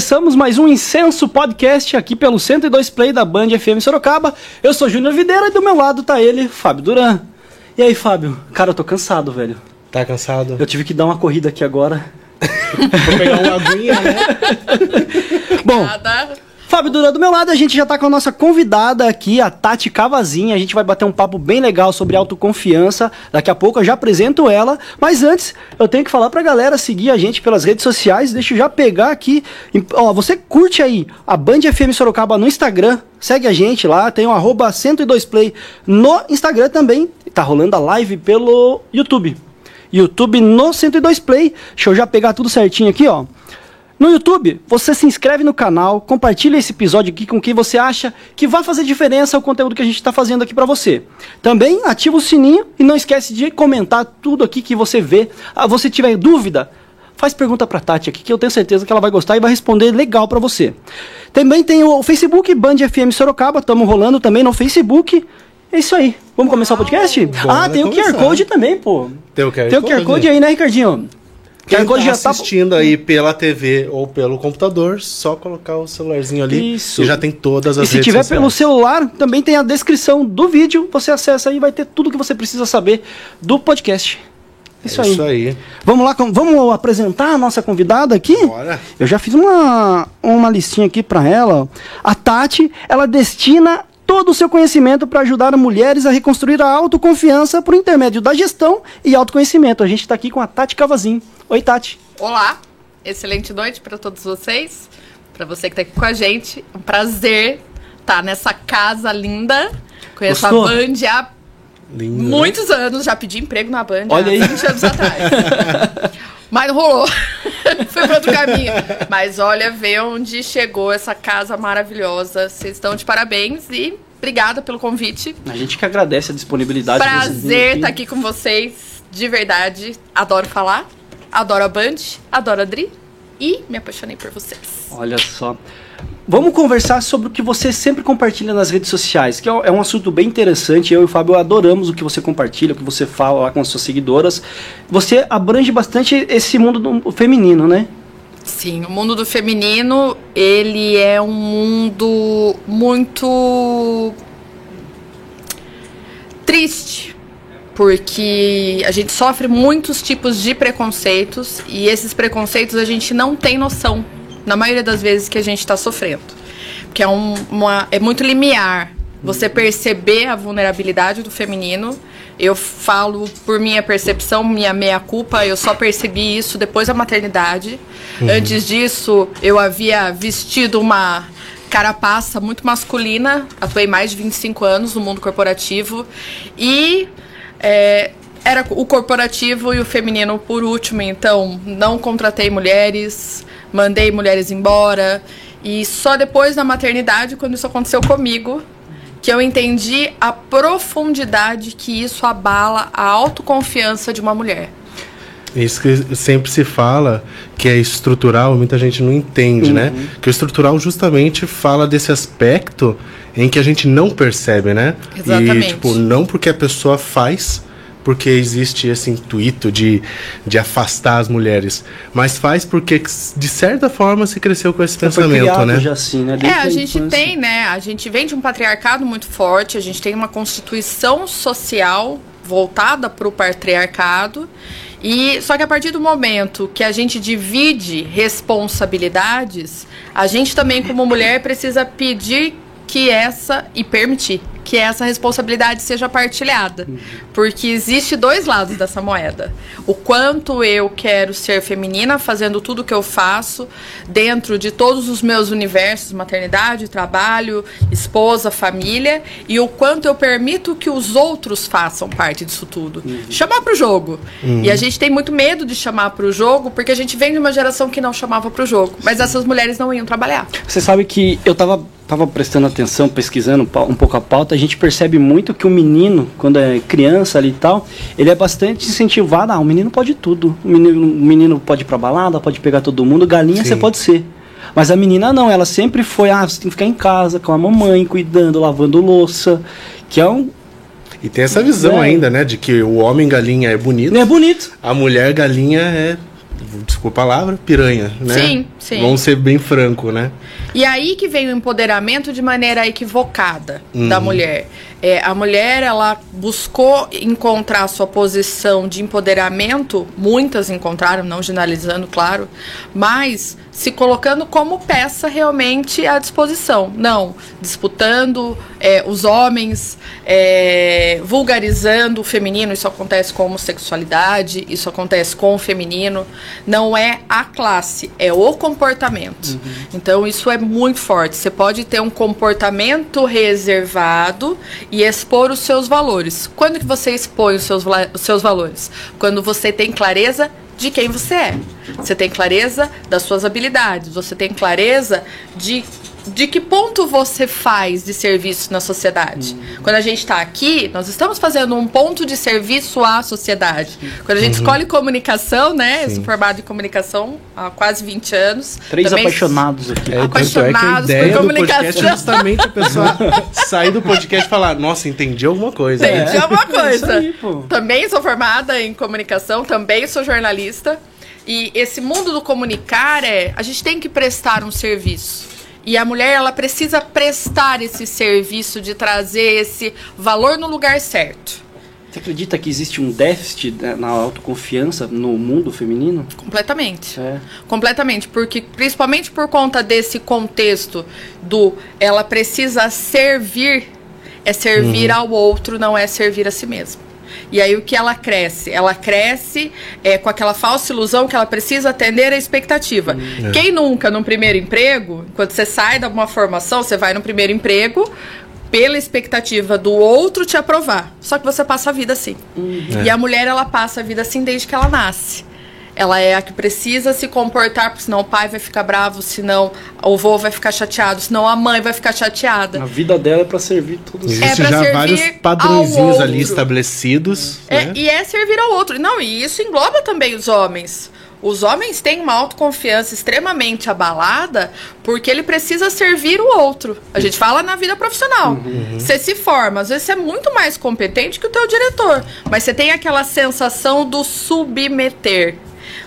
começamos mais um Incenso Podcast aqui pelo 102 Play da Band FM Sorocaba. Eu sou Júnior Videira e do meu lado tá ele, Fábio Duran. E aí, Fábio? Cara, eu tô cansado, velho. Tá cansado? Eu tive que dar uma corrida aqui agora. Vou pegar uma aguinha, né? Bom, Fábio Duran, do meu lado a gente já tá com a nossa convidada aqui, a Tati Cavazinha. A gente vai bater um papo bem legal sobre autoconfiança. Daqui a pouco eu já apresento ela. Mas antes, eu tenho que falar pra galera seguir a gente pelas redes sociais. Deixa eu já pegar aqui. Ó, você curte aí a Band FM Sorocaba no Instagram. Segue a gente lá, tem o arroba 102play no Instagram também. Tá rolando a live pelo YouTube. YouTube no 102play. Deixa eu já pegar tudo certinho aqui, ó. No YouTube, você se inscreve no canal, compartilha esse episódio aqui com quem você acha que vai fazer diferença o conteúdo que a gente está fazendo aqui para você. Também ativa o sininho e não esquece de comentar tudo aqui que você vê. Ah, você tiver dúvida, faz pergunta para Tati aqui que eu tenho certeza que ela vai gostar e vai responder legal para você. Também tem o Facebook Band FM Sorocaba, estamos rolando também no Facebook. É isso aí. Vamos começar o podcast? Ah, tem o QR começar. Code também, pô. Tem o QR Tem o QR Code? Code aí, né, Ricardinho? Quem tá já tá- assistindo aí pela TV ou pelo computador, só colocar o celularzinho ali Isso. e já tem todas E as se redes tiver sociais. pelo celular, também tem a descrição do vídeo. Você acessa aí e vai ter tudo que você precisa saber do podcast. Isso É aí. Isso aí. Vamos lá, vamos apresentar a nossa convidada aqui? Bora. Eu já fiz uma, uma listinha aqui para ela. A Tati, ela destina todo o seu conhecimento para ajudar mulheres a reconstruir a autoconfiança por intermédio da gestão e autoconhecimento. A gente está aqui com a Tati Cavazin. Oi, Tati. Olá, excelente noite para todos vocês. Para você que está aqui com a gente, um prazer estar nessa casa linda. Conheço Gostou? a Band há Lindo. né? muitos anos, já pedi emprego na Band Olha há aí. 20 anos atrás. Mas não rolou. Foi para outro caminho. Mas olha, vê onde chegou essa casa maravilhosa. Vocês estão de parabéns e obrigada pelo convite. A gente que agradece a disponibilidade. Prazer estar aqui com vocês, de verdade. Adoro falar, adoro a Band, adoro a Dri e me apaixonei por vocês. Olha só. Vamos conversar sobre o que você sempre compartilha nas redes sociais, que é é um assunto bem interessante. Eu e o Fábio adoramos o que você compartilha, o que você fala lá com as suas seguidoras. Você abrange bastante esse mundo do feminino, né? Sim, o mundo do feminino, ele é um mundo muito triste, porque a gente sofre muitos tipos de preconceitos e esses preconceitos a gente não tem noção, na maioria das vezes que a gente está sofrendo. Porque é, um- uma, é muito limiar você perceber a vulnerabilidade do feminino. Eu falo por minha percepção, minha meia-culpa, eu só percebi isso depois da maternidade. Antes disso, eu havia vestido uma carapaça muito masculina, atuei mais de 25 anos no mundo corporativo e é, era o corporativo e o feminino por último, então não contratei mulheres, mandei mulheres embora e só depois da maternidade, quando isso aconteceu comigo, que eu entendi a profundidade que isso abala a autoconfiança de uma mulher. Isso que sempre se fala que é estrutural, muita gente não entende, né? Que o estrutural justamente fala desse aspecto em que a gente não percebe, né? Exatamente. E, tipo, não porque a pessoa faz, porque existe esse intuito de, de afastar as mulheres, mas faz porque, de certa forma, se cresceu com esse Foi pensamento, né? já assim, né? É, Desde a gente infância. tem, né? A gente vem de um patriarcado muito forte, a gente tem uma constituição social voltada para o patriarcado. E só que a partir do momento que a gente divide responsabilidades, a gente também como mulher precisa pedir que essa e permitir que essa responsabilidade seja partilhada, porque existe dois lados dessa moeda. O quanto eu quero ser feminina fazendo tudo que eu faço dentro de todos os meus universos, maternidade, trabalho, esposa, família, e o quanto eu permito que os outros façam parte disso tudo. Chamar pro jogo. E a gente tem muito medo de chamar pro jogo, porque a gente vem de uma geração que não chamava pro jogo, mas essas mulheres não iam trabalhar. Você sabe que eu tava, tava prestando atenção, pesquisando um pouco a pauta, a gente percebe muito que o menino, quando é criança ali e tal, ele é bastante incentivado. Ah, o menino pode tudo. O menino, o menino pode ir pra balada, pode pegar todo mundo, galinha Sim. você pode ser. Mas a menina não, ela sempre foi, ah, você tem que ficar em casa com a mamãe, cuidando, lavando louça, que é um... E tem essa visão É. ainda, né? De que o homem galinha é bonito, É bonito. a mulher galinha é, desculpa a palavra, piranha, né? Sim. Sim. Vamos ser bem franco, né? E aí que vem o empoderamento de maneira equivocada uhum. da mulher. É, a mulher, ela buscou encontrar sua posição de empoderamento, muitas encontraram, não generalizando, claro, mas se colocando como peça realmente à disposição. Não disputando é, os homens, é, vulgarizando o feminino, isso acontece com a homossexualidade, isso acontece com o feminino. Não é a classe, é o comportamento. Uhum. Então isso é muito forte. Você pode ter um comportamento reservado e expor os seus valores. Quando que você expõe os seus, os seus valores? Quando você tem clareza de quem você é. Você tem clareza das suas habilidades, você tem clareza de de que ponto você faz de serviço na sociedade? Uhum. Quando a gente está aqui, nós estamos fazendo um ponto de serviço à sociedade. Quando a gente uhum. escolhe comunicação, né? Sim. Eu sou formado em comunicação há quase 20 anos. Três Também apaixonados aqui. É, apaixonados é por comunicação. é justamente a pessoa sair do podcast e falar, nossa, entendi alguma coisa. Entendi né? alguma coisa. Aí, também sou formada em comunicação, também sou jornalista. E esse mundo do comunicar é, a gente tem que prestar um serviço. E a mulher ela precisa prestar esse serviço de trazer esse valor no lugar certo. Você acredita que existe um déficit né, na autoconfiança no mundo feminino? Completamente. É. Completamente, porque principalmente por conta desse contexto do ela precisa servir, é servir uhum. ao outro, não é servir a si mesma. E aí o que ela cresce? Ela cresce é, com aquela falsa ilusão que ela precisa atender a expectativa. É. Quem nunca, no primeiro emprego, quando você sai de uma formação, você vai no primeiro emprego pela expectativa do outro te aprovar. Só que você passa a vida assim. Uhum. É. E a mulher, ela passa a vida assim desde que ela nasce ela é a que precisa se comportar, porque senão o pai vai ficar bravo, senão o avô vai ficar chateado, senão a mãe vai ficar chateada. A vida dela é para servir todos. Existem é já vários padrõezinhos ali estabelecidos. É, né? E é servir ao outro. Não, e isso engloba também os homens. Os homens têm uma autoconfiança extremamente abalada porque ele precisa servir o outro. A gente fala na vida profissional. Uhum. Você se forma, às vezes você é muito mais competente que o teu diretor, mas você tem aquela sensação do submeter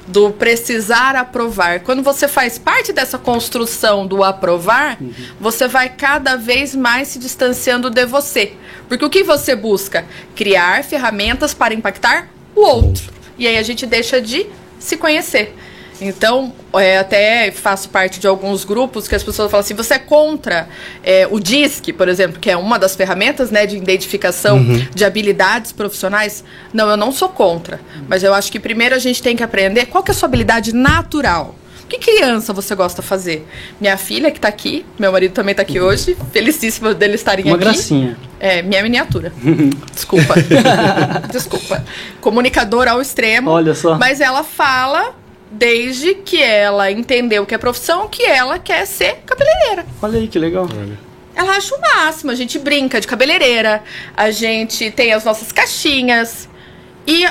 do precisar aprovar. Quando você faz parte dessa construção do aprovar, uhum. você vai cada vez mais se distanciando de você. Porque o que você busca? Criar ferramentas para impactar o outro. E aí a gente deixa de se conhecer. Então, é, até faço parte de alguns grupos que as pessoas falam assim: você é contra é, o DISC, por exemplo, que é uma das ferramentas né, de identificação uhum. de habilidades profissionais? Não, eu não sou contra. Mas eu acho que primeiro a gente tem que aprender qual que é a sua habilidade natural. Que criança você gosta de fazer? Minha filha que está aqui, meu marido também está aqui uhum. hoje, felicíssimo deles estarem Uma aqui. Uma gracinha. É, minha miniatura. Desculpa. Desculpa. Comunicadora ao extremo. Olha só. Mas ela fala desde que ela entendeu que é profissão, que ela quer ser cabeleireira. Olha aí que legal. Olha. Ela acha o máximo, a gente brinca de cabeleireira, a gente tem as nossas caixinhas. E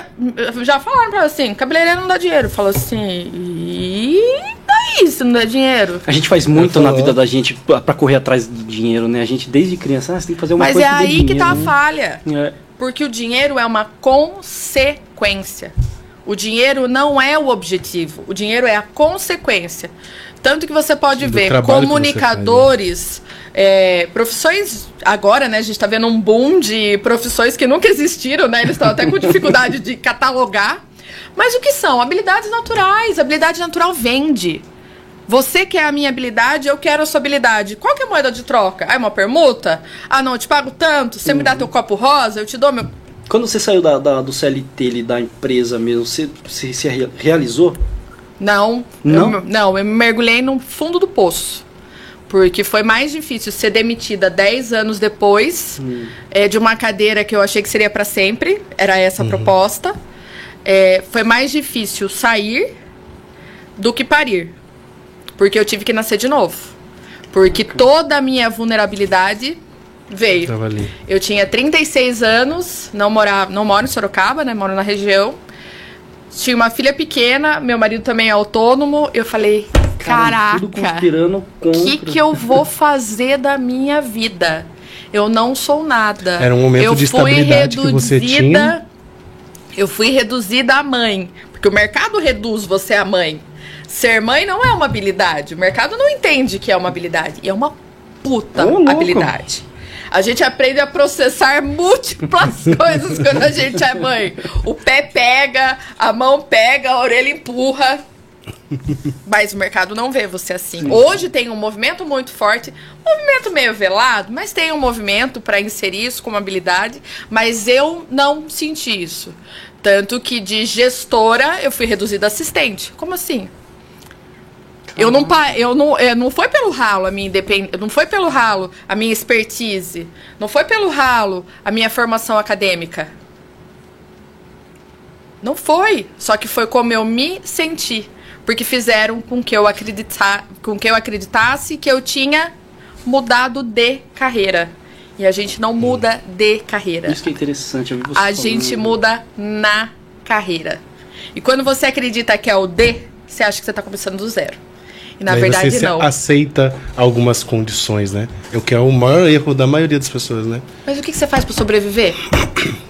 já falaram pra ela assim, cabeleireira não dá dinheiro. Falou assim, e daí se não dá dinheiro? A gente faz muito na vida da gente para correr atrás do dinheiro, né? A gente desde criança, ah, você tem que fazer uma Mas coisa Mas é aí dinheiro, que tá a né? falha. É. Porque o dinheiro é uma consequência. O dinheiro não é o objetivo, o dinheiro é a consequência. Tanto que você pode Do ver comunicadores, é, profissões. Agora, né, a gente está vendo um boom de profissões que nunca existiram, né? Eles estão até com dificuldade de catalogar. Mas o que são? Habilidades naturais. Habilidade natural vende. Você quer a minha habilidade, eu quero a sua habilidade. Qual que é a moeda de troca? Ah, é uma permuta? Ah, não, eu te pago tanto. Você uhum. me dá uhum. teu copo rosa, eu te dou meu. Quando você saiu da, da, do CLT ali, da empresa mesmo, você se realizou? Não. Não? Eu, não, eu me mergulhei no fundo do poço. Porque foi mais difícil ser demitida 10 anos depois hum. é, de uma cadeira que eu achei que seria para sempre. Era essa a uhum. proposta. É, foi mais difícil sair do que parir. Porque eu tive que nascer de novo. Porque toda a minha vulnerabilidade Veio. Eu tinha 36 anos, não morava, não moro em Sorocaba, né? Moro na região. Tinha uma filha pequena, meu marido também é autônomo. Eu falei, caraca, o que que eu vou fazer da minha vida? Eu não sou nada. Era um momento eu de estabilidade reduzida, que você tinha. Eu fui reduzida a mãe, porque o mercado reduz você a mãe. Ser mãe não é uma habilidade. O mercado não entende que é uma habilidade. E é uma puta oh, habilidade. A gente aprende a processar múltiplas coisas quando a gente é mãe. O pé pega, a mão pega, a orelha empurra. Mas o mercado não vê você assim. Sim. Hoje tem um movimento muito forte, movimento meio velado, mas tem um movimento para inserir isso como habilidade. Mas eu não senti isso. Tanto que de gestora eu fui reduzida a assistente. Como assim? Eu não, eu não, é, não foi pelo ralo a minha independência, não foi pelo ralo a minha expertise, não foi pelo ralo a minha formação acadêmica. Não foi, só que foi como eu me senti, porque fizeram com que eu acreditar, com que eu acreditasse que eu tinha mudado de carreira. E a gente não muda de carreira. Isso que é interessante. a falando. gente muda na carreira. E quando você acredita que é o D, você acha que você está começando do zero. E na verdade você não. aceita algumas condições, né? É o que é o maior erro da maioria das pessoas, né? Mas o que você faz para sobreviver?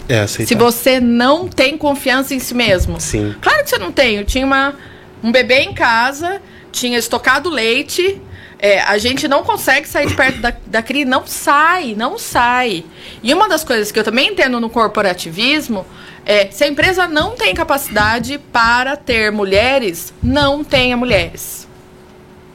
É aceitar. Se você não tem confiança em si mesmo. Sim. Claro que você não tem. Eu tinha uma, um bebê em casa, tinha estocado leite. É, a gente não consegue sair de perto da, da CRI, não sai, não sai. E uma das coisas que eu também entendo no corporativismo é se a empresa não tem capacidade para ter mulheres, não tenha mulheres.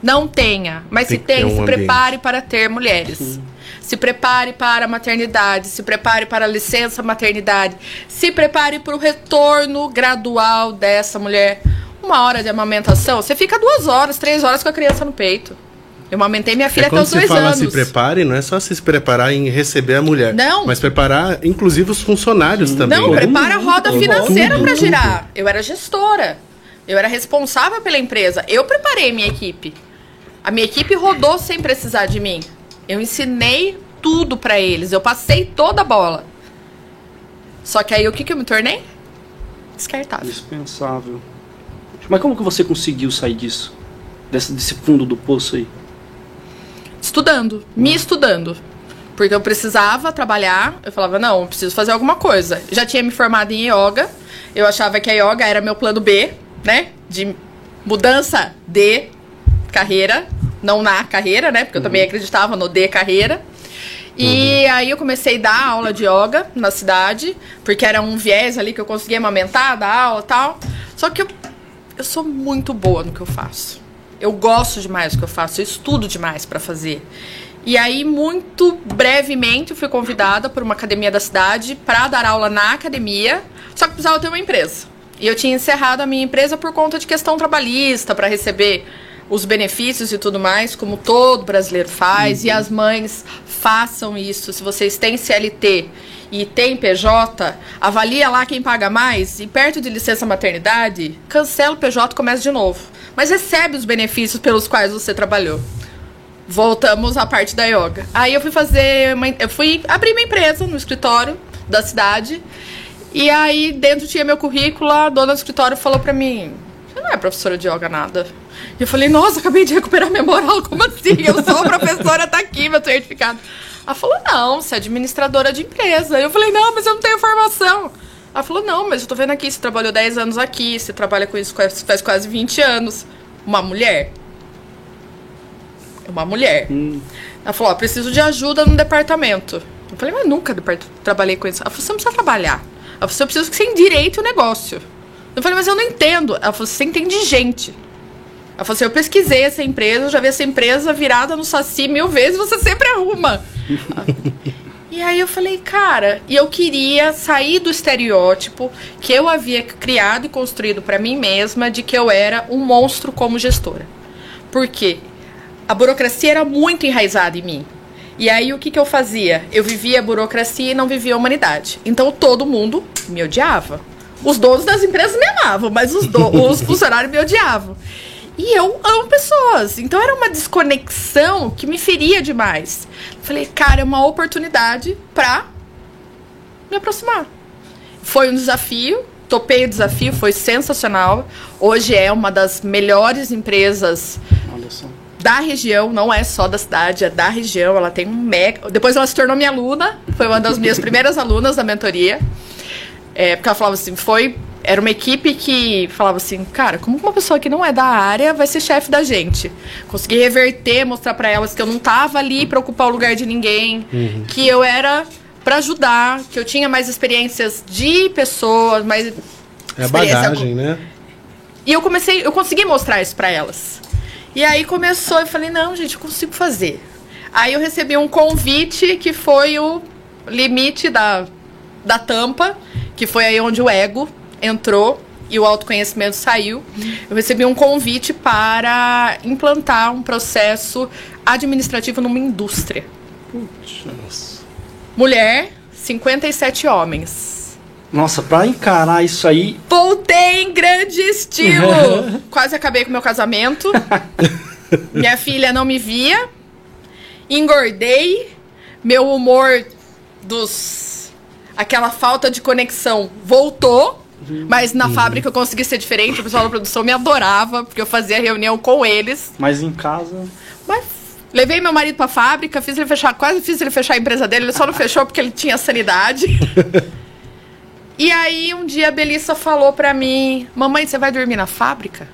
Não tenha, mas tem se tem, um se ambiente. prepare para ter mulheres. Se prepare para a maternidade, se prepare para a licença maternidade, se prepare para o retorno gradual dessa mulher. Uma hora de amamentação, você fica duas horas, três horas com a criança no peito. Eu amamentei minha filha é até os dois fala anos. se prepare, não é só se preparar em receber a mulher. Não. Mas preparar, inclusive, os funcionários também. Não, prepara a roda financeira para girar. Eu era gestora. Eu era responsável pela empresa. Eu preparei minha equipe. A minha equipe rodou sem precisar de mim. Eu ensinei tudo para eles. Eu passei toda a bola. Só que aí o que, que eu me tornei? Descartável. Dispensável. Mas como que você conseguiu sair disso? Desse, desse fundo do poço aí? Estudando. Me estudando. Porque eu precisava trabalhar. Eu falava, não, eu preciso fazer alguma coisa. Já tinha me formado em yoga. Eu achava que a yoga era meu plano B, né? De mudança de carreira não na carreira, né? Porque eu também uhum. acreditava no D carreira. E uhum. aí eu comecei a dar aula de yoga na cidade, porque era um viés ali que eu conseguia amamentar, dar aula e tal. Só que eu, eu sou muito boa no que eu faço. Eu gosto demais do que eu faço, eu estudo demais para fazer. E aí, muito brevemente, eu fui convidada por uma academia da cidade para dar aula na academia, só que precisava ter uma empresa. E eu tinha encerrado a minha empresa por conta de questão trabalhista, para receber os benefícios e tudo mais, como todo brasileiro faz, uhum. e as mães façam isso. Se vocês têm CLT e tem PJ, avalia lá quem paga mais e perto de licença maternidade, cancela o PJ e começa de novo. Mas recebe os benefícios pelos quais você trabalhou. Voltamos à parte da yoga. Aí eu fui fazer, uma, eu fui abrir minha empresa no escritório da cidade. E aí dentro tinha meu currículo, a dona do escritório falou para mim: "Você não é professora de yoga nada?" E eu falei, nossa, acabei de recuperar minha moral, como assim? Eu sou professora, tá aqui meu certificado. Ela falou, não, você é administradora de empresa. Eu falei, não, mas eu não tenho formação. Ela falou, não, mas eu tô vendo aqui, você trabalhou 10 anos aqui, você trabalha com isso faz quase 20 anos. Uma mulher. Uma mulher. Hum. Ela falou, ó, preciso de ajuda no departamento. Eu falei, mas nunca trabalhei com isso. Ela falou, você não precisa trabalhar. Ela falou, eu preciso que você endireite o negócio. Eu falei, mas eu não entendo. Ela falou, você entende gente. Ela falou assim: eu pesquisei essa empresa, eu já vi essa empresa virada no Saci mil vezes, você sempre arruma. e aí eu falei, cara, e eu queria sair do estereótipo que eu havia criado e construído para mim mesma de que eu era um monstro como gestora. Por quê? A burocracia era muito enraizada em mim. E aí o que, que eu fazia? Eu vivia a burocracia e não vivia a humanidade. Então todo mundo me odiava. Os donos das empresas me amavam, mas os, do, os funcionários me odiavam. E eu amo pessoas. Então era uma desconexão que me feria demais. Falei, cara, é uma oportunidade pra me aproximar. Foi um desafio, topei o desafio, foi sensacional. Hoje é uma das melhores empresas da região, não é só da cidade, é da região. Ela tem um mega. Depois ela se tornou minha aluna, foi uma das minhas primeiras alunas da mentoria. É, porque ela falava assim: foi era uma equipe que falava assim, cara, como uma pessoa que não é da área vai ser chefe da gente? Consegui reverter, mostrar para elas que eu não tava ali para ocupar o lugar de ninguém, uhum. que eu era para ajudar, que eu tinha mais experiências de pessoas, mais é a bagagem, com... né? E eu comecei, eu consegui mostrar isso para elas. E aí começou, eu falei, não, gente, eu consigo fazer. Aí eu recebi um convite que foi o limite da, da tampa, que foi aí onde o ego entrou e o autoconhecimento saiu. Eu recebi um convite para implantar um processo administrativo numa indústria. Putz. Mulher, 57 homens. Nossa, pra encarar isso aí. Voltei em grande estilo! Quase acabei com meu casamento. Minha filha não me via. Engordei. Meu humor dos. aquela falta de conexão voltou. Mas na uhum. fábrica eu consegui ser diferente, o pessoal da produção me adorava, porque eu fazia reunião com eles. Mas em casa. Mas levei meu marido pra fábrica, fiz ele fechar, quase fiz ele fechar a empresa dele, ele só não fechou porque ele tinha sanidade. e aí um dia a Belissa falou pra mim: Mamãe, você vai dormir na fábrica?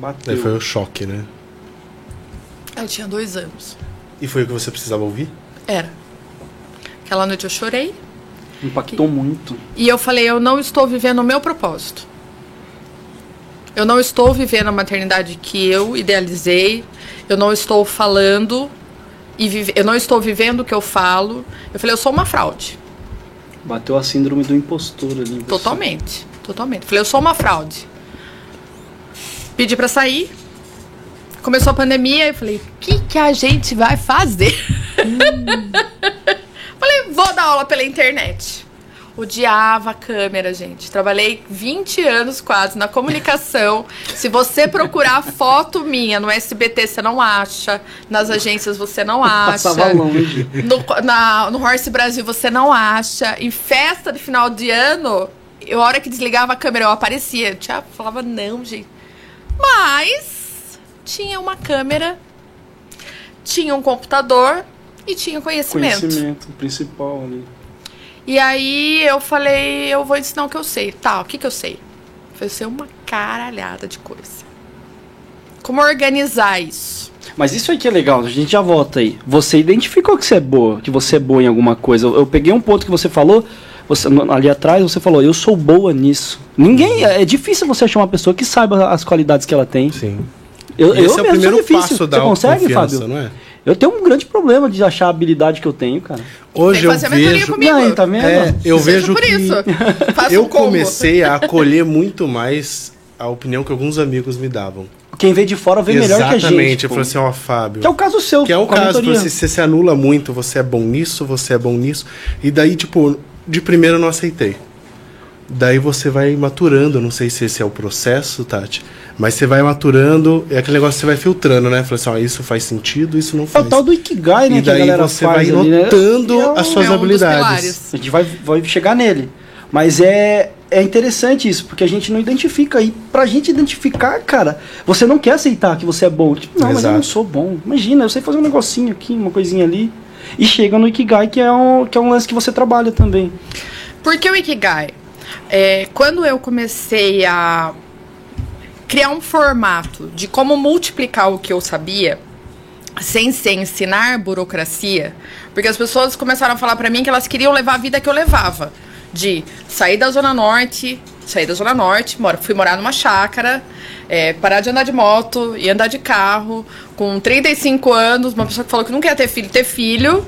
Bateu. Aí foi o choque, né? Eu tinha dois anos. E foi o que você precisava ouvir? Era. Aquela noite eu chorei. Impactou e, muito. E eu falei, eu não estou vivendo o meu propósito. Eu não estou vivendo a maternidade que eu idealizei. Eu não estou falando e vive, eu não estou vivendo o que eu falo. Eu falei, eu sou uma fraude. Bateu a síndrome do impostor ali. Totalmente, totalmente. Eu falei, eu sou uma fraude. Pedi para sair. Começou a pandemia, eu falei, o que, que a gente vai fazer? Hum. Falei, vou dar aula pela internet. Odiava a câmera, gente. Trabalhei 20 anos quase na comunicação. Se você procurar foto minha no SBT, você não acha. Nas agências, você não acha. Passava longe. No, na, no Horse Brasil, você não acha. Em festa de final de ano, eu, a hora que desligava a câmera, eu aparecia. Tinha, falava, não, gente. Mas tinha uma câmera, tinha um computador e tinha conhecimento. Conhecimento principal ali. E aí eu falei, eu vou ensinar o que eu sei. Tá, o que, que eu sei? Foi ser uma caralhada de coisa. Como organizar isso? Mas isso aí que é legal, a gente já volta aí. Você identificou que você é boa, que você é boa em alguma coisa. Eu, eu peguei um ponto que você falou, você, ali atrás você falou, eu sou boa nisso. Ninguém, é difícil você achar uma pessoa que saiba as qualidades que ela tem. Sim. Eu, Esse eu é o primeiro passo da você consegue, Fábio? não é? Eu tenho um grande problema de achar a habilidade que eu tenho, cara. Hoje eu vejo. Não, tá vendo? É, eu vejo por que isso. eu um comecei a acolher muito mais a opinião que alguns amigos me davam. Quem vê de fora vê Exatamente. melhor que a gente. Exatamente, eu falei assim, ó, Fábio. Que é o caso seu, Que é o caso, assim, você se anula muito, você é bom nisso, você é bom nisso. E daí, tipo, de primeiro eu não aceitei. Daí você vai maturando, não sei se esse é o processo, Tati, mas você vai maturando, é aquele negócio que você vai filtrando, né? Fala assim, ó, isso faz sentido, isso não faz. É o tal do Ikigai, né? E daí você vai ali, né? notando né? as suas é um habilidades. A gente vai, vai chegar nele. Mas é, é interessante isso, porque a gente não identifica. E pra gente identificar, cara, você não quer aceitar que você é bom. Tipo, não, Exato. mas eu não sou bom. Imagina, eu sei fazer um negocinho aqui, uma coisinha ali. E chega no Ikigai, que é um, que é um lance que você trabalha também. Por que o Ikigai? É, quando eu comecei a criar um formato de como multiplicar o que eu sabia, sem ser ensinar burocracia, porque as pessoas começaram a falar para mim que elas queriam levar a vida que eu levava, de sair da zona norte, sair da zona norte, mora, fui morar numa chácara, é, parar de andar de moto e andar de carro, com 35 anos, uma pessoa que falou que não quer ter filho, ter filho,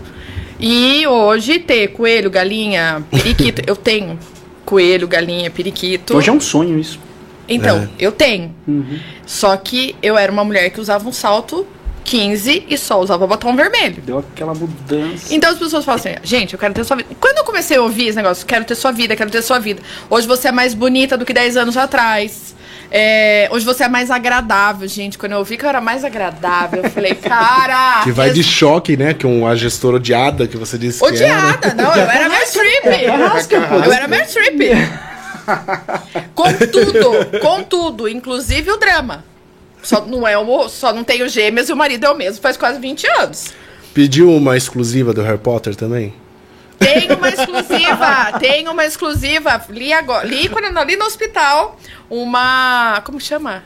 e hoje ter coelho, galinha, periquito, eu tenho coelho, galinha, periquito. Hoje é um sonho isso. Então, é. eu tenho. Uhum. Só que eu era uma mulher que usava um salto 15 e só usava batom vermelho. Deu aquela mudança. Então as pessoas falam assim, gente, eu quero ter sua vida. Quando eu comecei a ouvir esse negócio, quero ter sua vida, quero ter sua vida. Hoje você é mais bonita do que 10 anos atrás. É, hoje você é mais agradável, gente. Quando eu ouvi que eu era mais agradável, eu falei, cara. Que vai de choque, né? Que uma gestora odiada que você disse. Odiada, que era. não, eu era Meryl Streep. Eu era Meryl Streep. com tudo, com tudo, inclusive o drama. Só não, é o, só não tenho gêmeas e o marido é o mesmo, faz quase 20 anos. Pediu uma exclusiva do Harry Potter também? Tem uma exclusiva, tem uma exclusiva. Li agora, li quando li no hospital uma, como chama?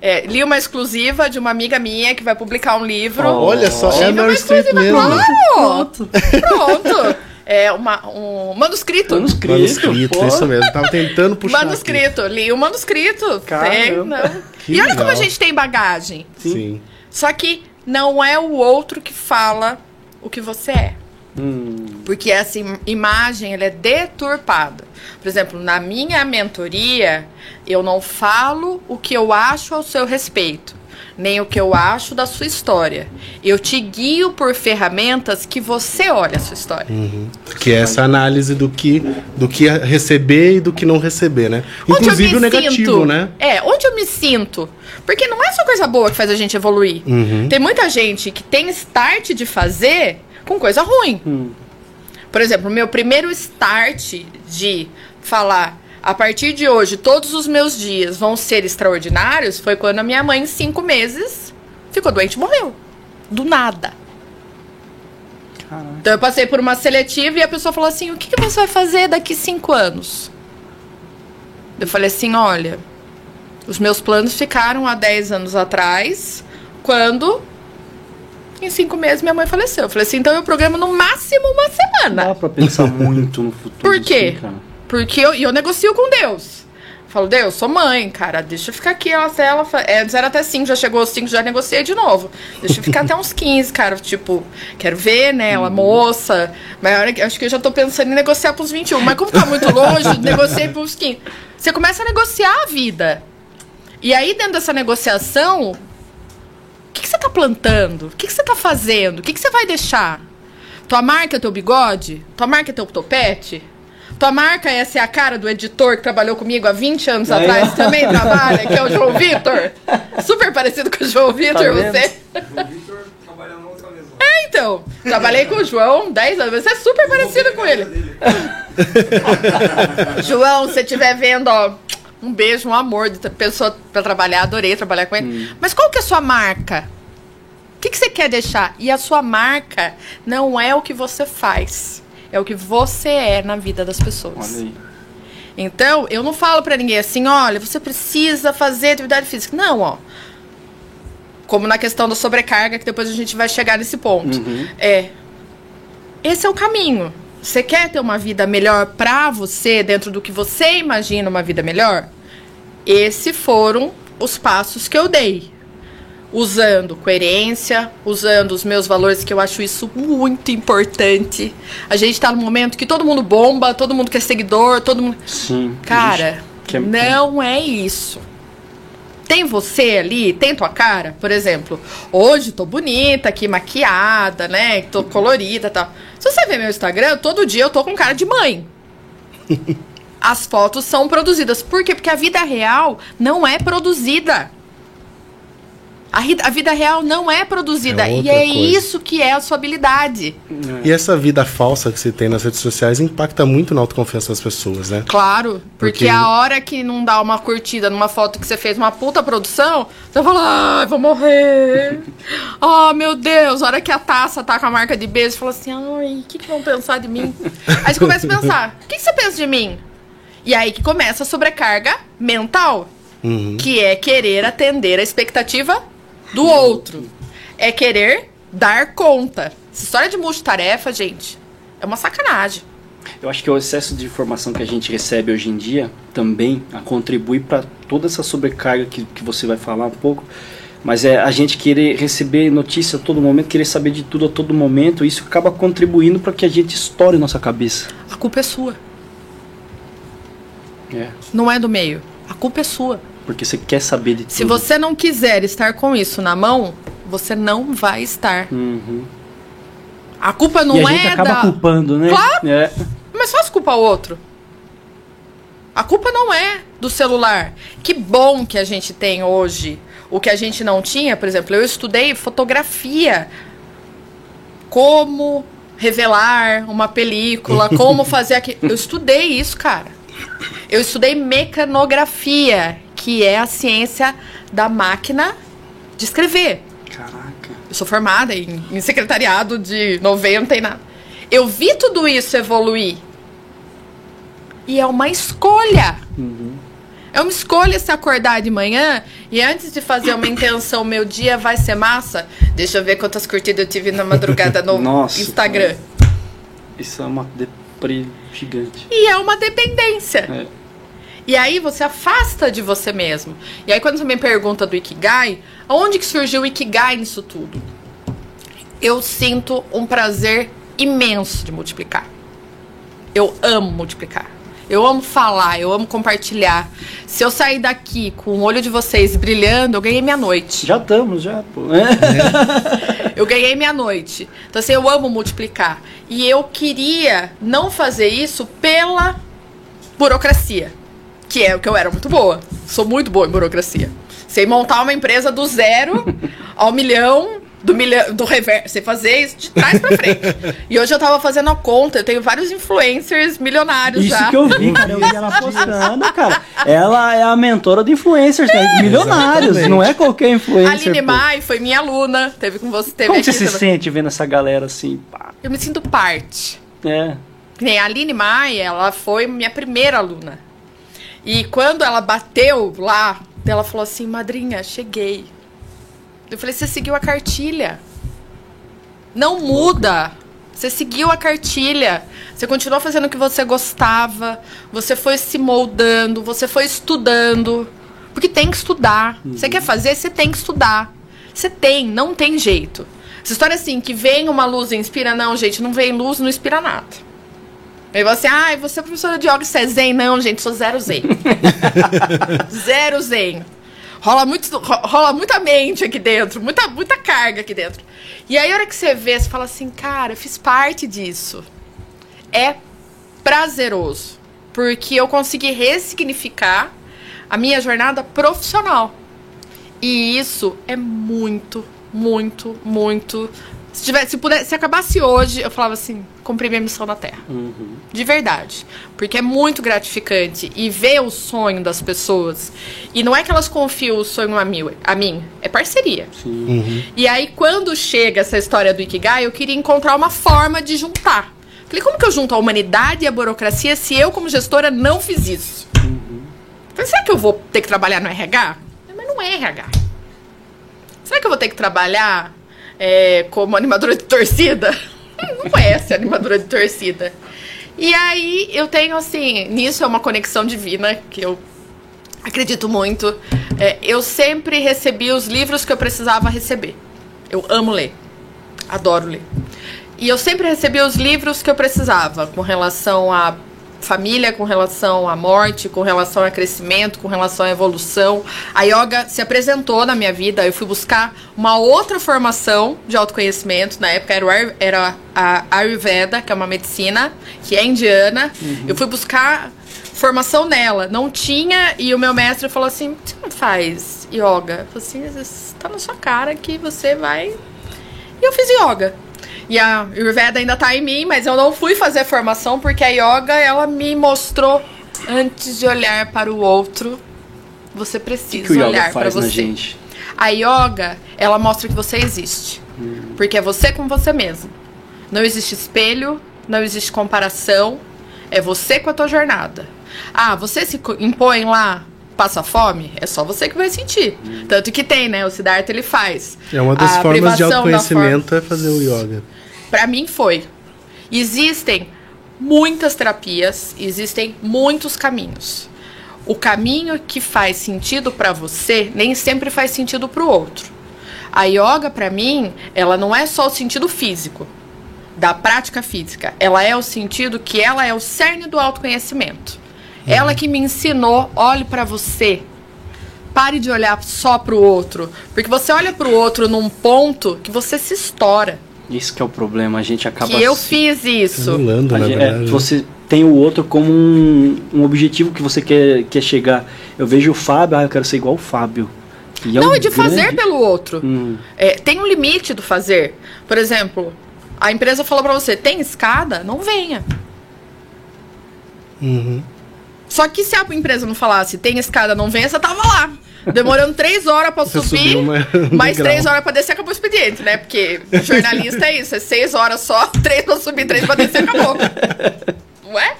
É, li uma exclusiva de uma amiga minha que vai publicar um livro. Oh, olha só, é a Meryl Streep mesmo. Claro! Pronto. Pronto. É uma, um manuscrito. Manuscrito, manuscrito isso mesmo. Tava tentando puxar. Manuscrito, aqui. li o manuscrito. Tem, não. E olha legal. como a gente tem bagagem. Sim. Sim. Só que não é o outro que fala o que você é. Hum. Porque essa imagem ela é deturpada. Por exemplo, na minha mentoria, eu não falo o que eu acho ao seu respeito, nem o que eu acho da sua história. Eu te guio por ferramentas que você olha a sua história. Uhum. Que é essa análise do que, do que receber e do que não receber, né? Inclusive o negativo, sinto, né? É, onde eu me sinto. Porque não é só coisa boa que faz a gente evoluir. Uhum. Tem muita gente que tem start de fazer com coisa ruim. Hum. Por exemplo, o meu primeiro start de falar a partir de hoje, todos os meus dias vão ser extraordinários, foi quando a minha mãe, em cinco meses, ficou doente e morreu. Do nada. Caraca. Então eu passei por uma seletiva e a pessoa falou assim: o que, que você vai fazer daqui cinco anos? Eu falei assim: olha, os meus planos ficaram há dez anos atrás, quando em cinco meses minha mãe faleceu. Eu falei assim, então eu programo no máximo uma semana. Dá pra pensar muito no futuro. Por quê? Assim, Porque eu, eu negocio com Deus. falo, Deus, sou mãe, cara, deixa eu ficar aqui. Ela, ela, é, zero até 5, já chegou aos 5, já negociei de novo. Deixa eu ficar até uns 15, cara. Tipo, quero ver, né? Ela uhum. moça. Mas acho que eu já tô pensando em negociar pros 21. Mas como tá muito longe, negociei pros 15. Você começa a negociar a vida. E aí, dentro dessa negociação, que, que você está plantando? O que, que você está fazendo? O que, que você vai deixar? Tua marca é teu bigode? Tua marca é teu topete? Tua marca é essa é a cara do editor que trabalhou comigo há 20 anos Aí, atrás, também trabalha, que é o João Vitor. Super parecido com o João Vitor, tá você. João Vitor trabalha na outra mesa. É, então. Trabalhei com o João 10 anos. Você é super parecido com ele. João, se você estiver vendo, ó, um beijo, um amor de pessoa para trabalhar, adorei trabalhar com ele. Hum. Mas qual que é a sua marca? O que, que você quer deixar? E a sua marca não é o que você faz, é o que você é na vida das pessoas. Então, eu não falo para ninguém assim, olha, você precisa fazer atividade física. Não, ó. Como na questão da sobrecarga, que depois a gente vai chegar nesse ponto. Uhum. É. Esse é o caminho. Você quer ter uma vida melhor para você, dentro do que você imagina uma vida melhor? Esses foram os passos que eu dei. Usando coerência, usando os meus valores, que eu acho isso muito importante. A gente está no momento que todo mundo bomba, todo mundo quer seguidor, todo mundo. Sim. Cara, não é isso tem você ali, tem tua cara, por exemplo, hoje tô bonita aqui, maquiada, né? Tô colorida e tal. Se você ver meu Instagram, todo dia eu tô com cara de mãe. As fotos são produzidas. Por quê? Porque a vida real não é produzida. A, a vida real não é produzida. É e é coisa. isso que é a sua habilidade. E essa vida falsa que você tem nas redes sociais impacta muito na autoconfiança das pessoas, né? Claro. Porque, porque a hora que não dá uma curtida numa foto que você fez uma puta produção, você fala, ai, vou morrer. oh, meu Deus. A hora que a taça tá com a marca de beijo, você fala assim, ai, o que, que vão pensar de mim? Aí você começa a pensar, o que, que você pensa de mim? E aí que começa a sobrecarga mental. Uhum. Que é querer atender a expectativa do outro. É querer dar conta. Essa história de multitarefa, gente, é uma sacanagem. Eu acho que o excesso de informação que a gente recebe hoje em dia também contribui para toda essa sobrecarga que, que você vai falar um pouco. Mas é a gente querer receber notícia a todo momento, querer saber de tudo a todo momento, isso acaba contribuindo para que a gente estoure nossa cabeça. A culpa é sua. É. Não é do meio. A culpa é sua. Porque você quer saber de tudo. Se você não quiser estar com isso na mão, você não vai estar. Uhum. A culpa não e a gente é acaba da... culpando, né? Claro. É. Mas faz culpa o outro. A culpa não é do celular. Que bom que a gente tem hoje. O que a gente não tinha, por exemplo, eu estudei fotografia. Como revelar uma película, como fazer aquilo. Eu estudei isso, cara. Eu estudei mecanografia, que é a ciência da máquina de escrever. Caraca. Eu sou formada em, em secretariado de 90 e nada. Eu vi tudo isso evoluir. E é uma escolha. Uhum. É uma escolha se acordar de manhã e antes de fazer uma intenção, meu dia vai ser massa. Deixa eu ver quantas curtidas eu tive na madrugada no Nossa, Instagram. Isso é uma gigante. E é uma dependência. É. E aí você afasta de você mesmo. E aí quando você me pergunta do Ikigai, aonde que surgiu o Ikigai nisso tudo? Eu sinto um prazer imenso de multiplicar. Eu amo multiplicar. Eu amo falar, eu amo compartilhar. Se eu sair daqui com o olho de vocês brilhando, eu ganhei minha noite. Já estamos, já, pô. É. eu ganhei minha noite. Então, assim, eu amo multiplicar. E eu queria não fazer isso pela burocracia. Que é o que eu era muito boa. Sou muito boa em burocracia. Sei montar uma empresa do zero ao milhão do, milhão, do reverso, você fazer isso de trás pra frente. e hoje eu tava fazendo a conta, eu tenho vários influencers milionários isso já. Isso que eu vi, cara, eu vi ela postando, cara. Ela é a mentora de influencers, é, milionários, exatamente. não é qualquer influencer. A Aline Mai foi minha aluna, teve com você, teve Como aqui, você se sente vendo essa galera assim, pá? Eu me sinto parte. É. Nem a Aline Mai, ela foi minha primeira aluna. E quando ela bateu lá, ela falou assim, madrinha, cheguei. Eu falei, você seguiu a cartilha. Não muda. Você seguiu a cartilha. Você continuou fazendo o que você gostava. Você foi se moldando. Você foi estudando. Porque tem que estudar. Uhum. Você quer fazer, você tem que estudar. Você tem, não tem jeito. Essa história assim, que vem uma luz e inspira, não, gente, não vem luz, não inspira nada. Aí você, ai, ah, você é professora de yoga, você é zen? Não, gente, sou zero zen. zero zen rola, muito, rola muita mente aqui dentro, muita, muita carga aqui dentro. E aí, a hora que você vê, você fala assim, cara, eu fiz parte disso. É prazeroso. Porque eu consegui ressignificar a minha jornada profissional. E isso é muito, muito, muito se, tivesse, se, pudesse, se acabasse hoje, eu falava assim, cumpri minha missão na Terra. Uhum. De verdade. Porque é muito gratificante. E ver o sonho das pessoas. E não é que elas confiam o sonho a mim, a mim é parceria. Uhum. E aí, quando chega essa história do Ikigai, eu queria encontrar uma forma de juntar. Falei, como que eu junto a humanidade e a burocracia se eu, como gestora, não fiz isso? Uhum. Falei, será que eu vou ter que trabalhar no RH? Mas não é RH. Será que eu vou ter que trabalhar é, como animadora de torcida. Não conhece animadora de torcida. E aí eu tenho assim, nisso é uma conexão divina que eu acredito muito. É, eu sempre recebi os livros que eu precisava receber. Eu amo ler, adoro ler. E eu sempre recebi os livros que eu precisava com relação a família, com relação à morte, com relação a crescimento, com relação à evolução. A yoga se apresentou na minha vida. Eu fui buscar uma outra formação de autoconhecimento. Na época era, era a Ayurveda, que é uma medicina que é indiana. Uhum. Eu fui buscar formação nela. Não tinha, e o meu mestre falou assim: você não faz yoga? Eu falei assim, está na sua cara que você vai. E eu fiz yoga. E a Ayurveda ainda tá em mim, mas eu não fui fazer formação porque a yoga, ela me mostrou antes de olhar para o outro, você precisa que que olhar para você. Gente? A yoga, ela mostra que você existe. Hum. Porque é você com você mesmo. Não existe espelho, não existe comparação. É você com a tua jornada. Ah, você se impõe lá, passa fome, é só você que vai sentir. Hum. Tanto que tem, né? O Siddhartha ele faz. É uma das formas de autoconhecimento forma... é fazer o yoga. Para mim foi. Existem muitas terapias, existem muitos caminhos. O caminho que faz sentido para você nem sempre faz sentido para o outro. A yoga para mim, ela não é só o sentido físico da prática física, ela é o sentido que ela é o cerne do autoconhecimento. Uhum. Ela que me ensinou, olhe para você. Pare de olhar só para o outro, porque você olha para o outro num ponto que você se estoura. Isso que é o problema, a gente acaba. Que eu fiz isso. Anulando, na gente, é, você tem o outro como um, um, objetivo que você quer, quer chegar. Eu vejo o Fábio, ah, eu quero ser igual o Fábio. E é Não, um é de grande... fazer pelo outro. Hum. É, tem um limite do fazer. Por exemplo, a empresa falou para você: tem escada? Não venha. Uhum. Só que se a empresa não falasse tem escada, não venha, você tava lá. demorando três horas pra subir, uma, mais três horas pra descer, acabou o expediente, né? Porque jornalista é isso, é seis horas só, três pra subir, três pra descer, acabou. Ué?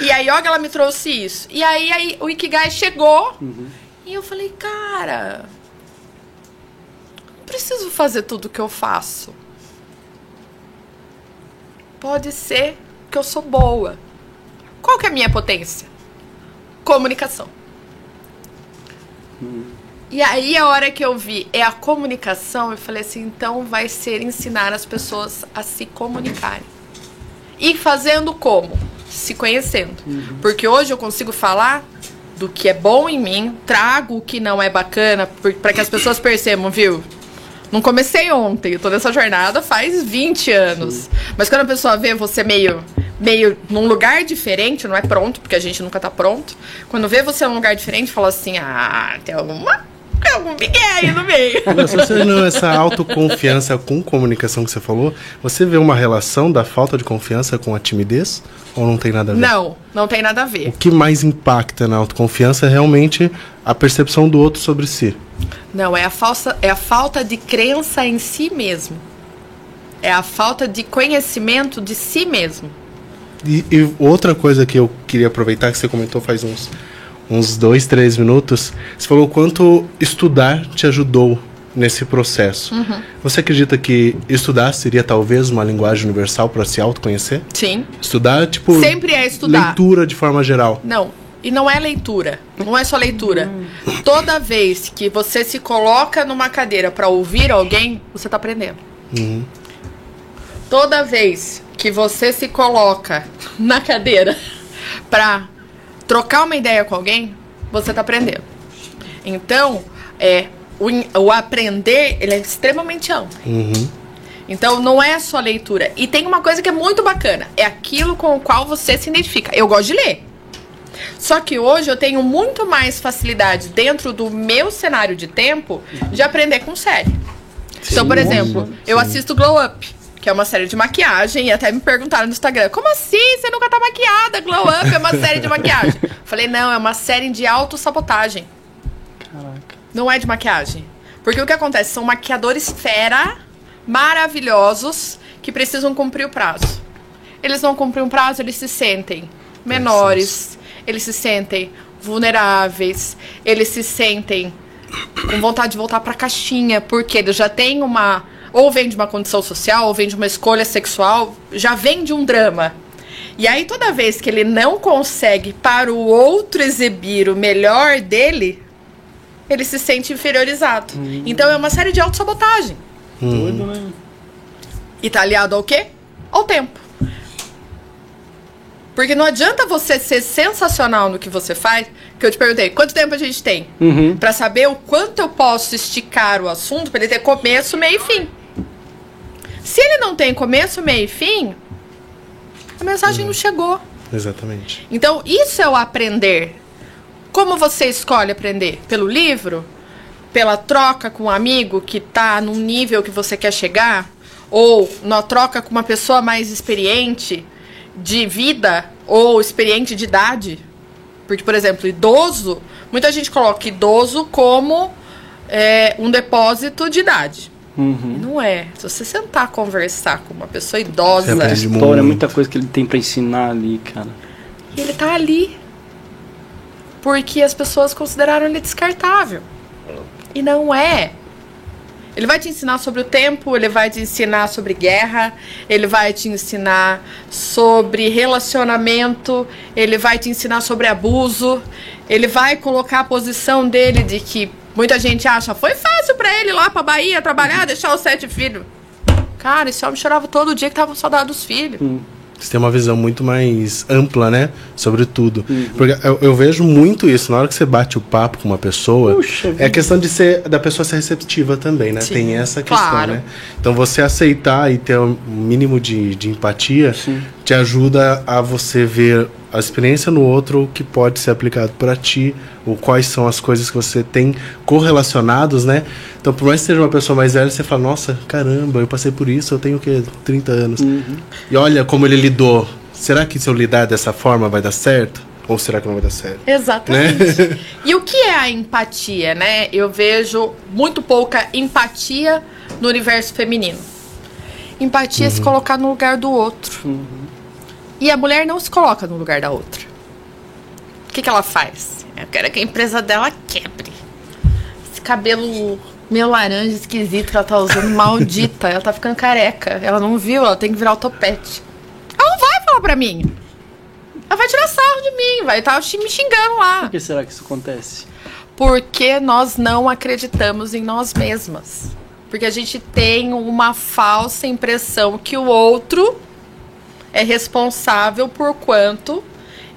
E a yoga, ela me trouxe isso. E aí, aí o Ikigai chegou uhum. e eu falei, cara, não preciso fazer tudo que eu faço. Pode ser que eu sou boa. Qual que é a minha potência? Comunicação. Hum. E aí a hora que eu vi é a comunicação, eu falei assim, então vai ser ensinar as pessoas a se comunicarem. E fazendo como? Se conhecendo. Uhum. Porque hoje eu consigo falar do que é bom em mim, trago o que não é bacana, para que as pessoas percebam, viu? Não comecei ontem, eu tô nessa jornada faz 20 anos. Sim. Mas quando a pessoa vê você meio meio num lugar diferente, não é pronto, porque a gente nunca tá pronto. Quando vê você num lugar diferente, fala assim: "Ah, tem alguma tem algum Miguel aí no meio. Se você não essa autoconfiança com comunicação que você falou, você vê uma relação da falta de confiança com a timidez ou não tem nada a ver? Não, não tem nada a ver. O que mais impacta na autoconfiança é realmente a percepção do outro sobre si. Não, é a, falsa, é a falta de crença em si mesmo. É a falta de conhecimento de si mesmo. E, e, outra coisa que eu queria aproveitar que você comentou faz uns, uns dois, três minutos, você falou quanto estudar te ajudou nesse processo. Uhum. Você acredita que estudar seria talvez uma linguagem universal para se autoconhecer? Sim. Estudar, tipo. Sempre é estudar. Leitura de forma geral. Não. E não é leitura. Não é só leitura. Uhum. Toda vez que você se coloca numa cadeira para ouvir alguém, você está aprendendo. Uhum. Toda vez que você se coloca na cadeira para trocar uma ideia com alguém, você está aprendendo. Então, é, o, o, aprender ele é extremamente amplo. Uhum. Então, não é só leitura. E tem uma coisa que é muito bacana: é aquilo com o qual você se identifica. Eu gosto de ler. Só que hoje eu tenho muito mais facilidade dentro do meu cenário de tempo de aprender com série. Sim, então, por exemplo, sim. eu assisto Glow Up que é uma série de maquiagem, e até me perguntaram no Instagram: como assim? Você nunca tá maquiada? Glow Up é uma série de maquiagem. Falei: não, é uma série de autossabotagem. Caraca. Não é de maquiagem. Porque o que acontece? São maquiadores fera, maravilhosos, que precisam cumprir o prazo. Eles não cumprem o prazo, eles se sentem menores, eles se sentem vulneráveis, eles se sentem com vontade de voltar para a caixinha, porque eles já têm uma ou vem de uma condição social, ou vem de uma escolha sexual, já vem de um drama. E aí, toda vez que ele não consegue para o outro exibir o melhor dele, ele se sente inferiorizado. Uhum. Então é uma série de autossabotagem. Uhum. E tá aliado ao quê? Ao tempo. Porque não adianta você ser sensacional no que você faz, que eu te perguntei, quanto tempo a gente tem? Uhum. para saber o quanto eu posso esticar o assunto para ele ter começo, meio e fim. Se ele não tem começo, meio e fim, a mensagem uhum. não chegou. Exatamente. Então, isso é o aprender. Como você escolhe aprender? Pelo livro? Pela troca com um amigo que está num nível que você quer chegar? Ou na troca com uma pessoa mais experiente de vida ou experiente de idade? Porque, por exemplo, idoso, muita gente coloca idoso como é, um depósito de idade. Uhum. Não é. Se você sentar conversar com uma pessoa idosa. Muita história, muita coisa que ele tem para ensinar ali, cara. E ele tá ali. Porque as pessoas consideraram ele descartável. E não é. Ele vai te ensinar sobre o tempo, ele vai te ensinar sobre guerra, ele vai te ensinar sobre relacionamento, ele vai te ensinar sobre abuso, ele vai colocar a posição dele de que Muita gente acha, foi fácil para ele ir lá pra Bahia trabalhar, deixar os sete filhos. Cara, esse homem chorava todo dia que tava com saudade dos filhos. Hum. Você tem uma visão muito mais ampla, né? Sobre tudo. Uhum. Porque eu, eu, vejo muito isso. Na hora que você bate o papo com uma pessoa, Puxa, é a questão de ser da pessoa ser receptiva também, né? Sim, tem essa questão, claro. né? Então você aceitar e ter um mínimo de, de empatia Sim. Te ajuda a você ver a experiência no outro que pode ser aplicado para ti, ou quais são as coisas que você tem correlacionados, né? Então, por mais que seja uma pessoa mais velha, você fala, nossa, caramba, eu passei por isso, eu tenho o quê? 30 anos. Uhum. E olha como ele lidou. Será que se eu lidar dessa forma vai dar certo? Ou será que não vai dar certo? Exatamente. Né? E o que é a empatia, né? Eu vejo muito pouca empatia no universo feminino. Empatia uhum. é se uhum. colocar no lugar do outro. Uhum. E a mulher não se coloca no lugar da outra. O que, que ela faz? Eu quero que a empresa dela quebre. Esse cabelo meio laranja esquisito que ela tá usando, maldita. Ela tá ficando careca. Ela não viu, ela tem que virar o topete. Ela não vai falar pra mim. Ela vai tirar sarro de mim, vai estar tá me xingando lá. Por que será que isso acontece? Porque nós não acreditamos em nós mesmas. Porque a gente tem uma falsa impressão que o outro é responsável por quanto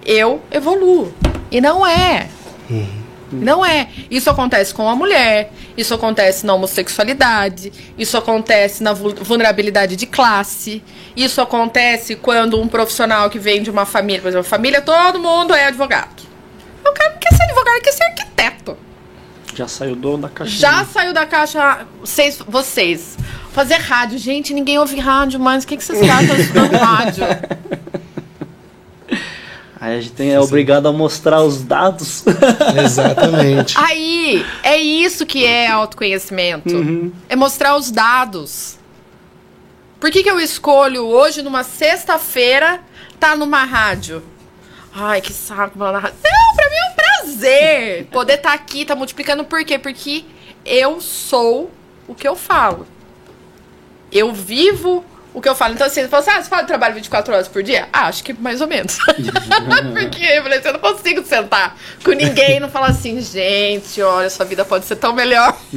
eu evoluo. E não é. Uhum. Não é. Isso acontece com a mulher, isso acontece na homossexualidade, isso acontece na vulnerabilidade de classe, isso acontece quando um profissional que vem de uma família, por exemplo, família, todo mundo é advogado. O cara não quer ser advogado, quer ser arquiteto. Já saiu do, da caixa. Já saiu da caixa. Vocês, vocês. Fazer rádio. Gente, ninguém ouve rádio, mas o que, que vocês gastam estudando rádio? Aí a gente tem, é obrigado a mostrar os dados. Exatamente. Aí, é isso que é autoconhecimento. Uhum. É mostrar os dados. Por que, que eu escolho hoje, numa sexta-feira, tá numa rádio? Ai, que saco, mano. Não, pra mim é um prazer poder estar tá aqui, tá multiplicando. Por quê? Porque eu sou o que eu falo. Eu vivo o que eu falo. Então, assim, você fala assim, ah, você fala trabalho 24 horas por dia? Ah, acho que mais ou menos. Porque eu falei assim, eu não consigo sentar com ninguém e não falar assim, gente, olha, sua vida pode ser tão melhor.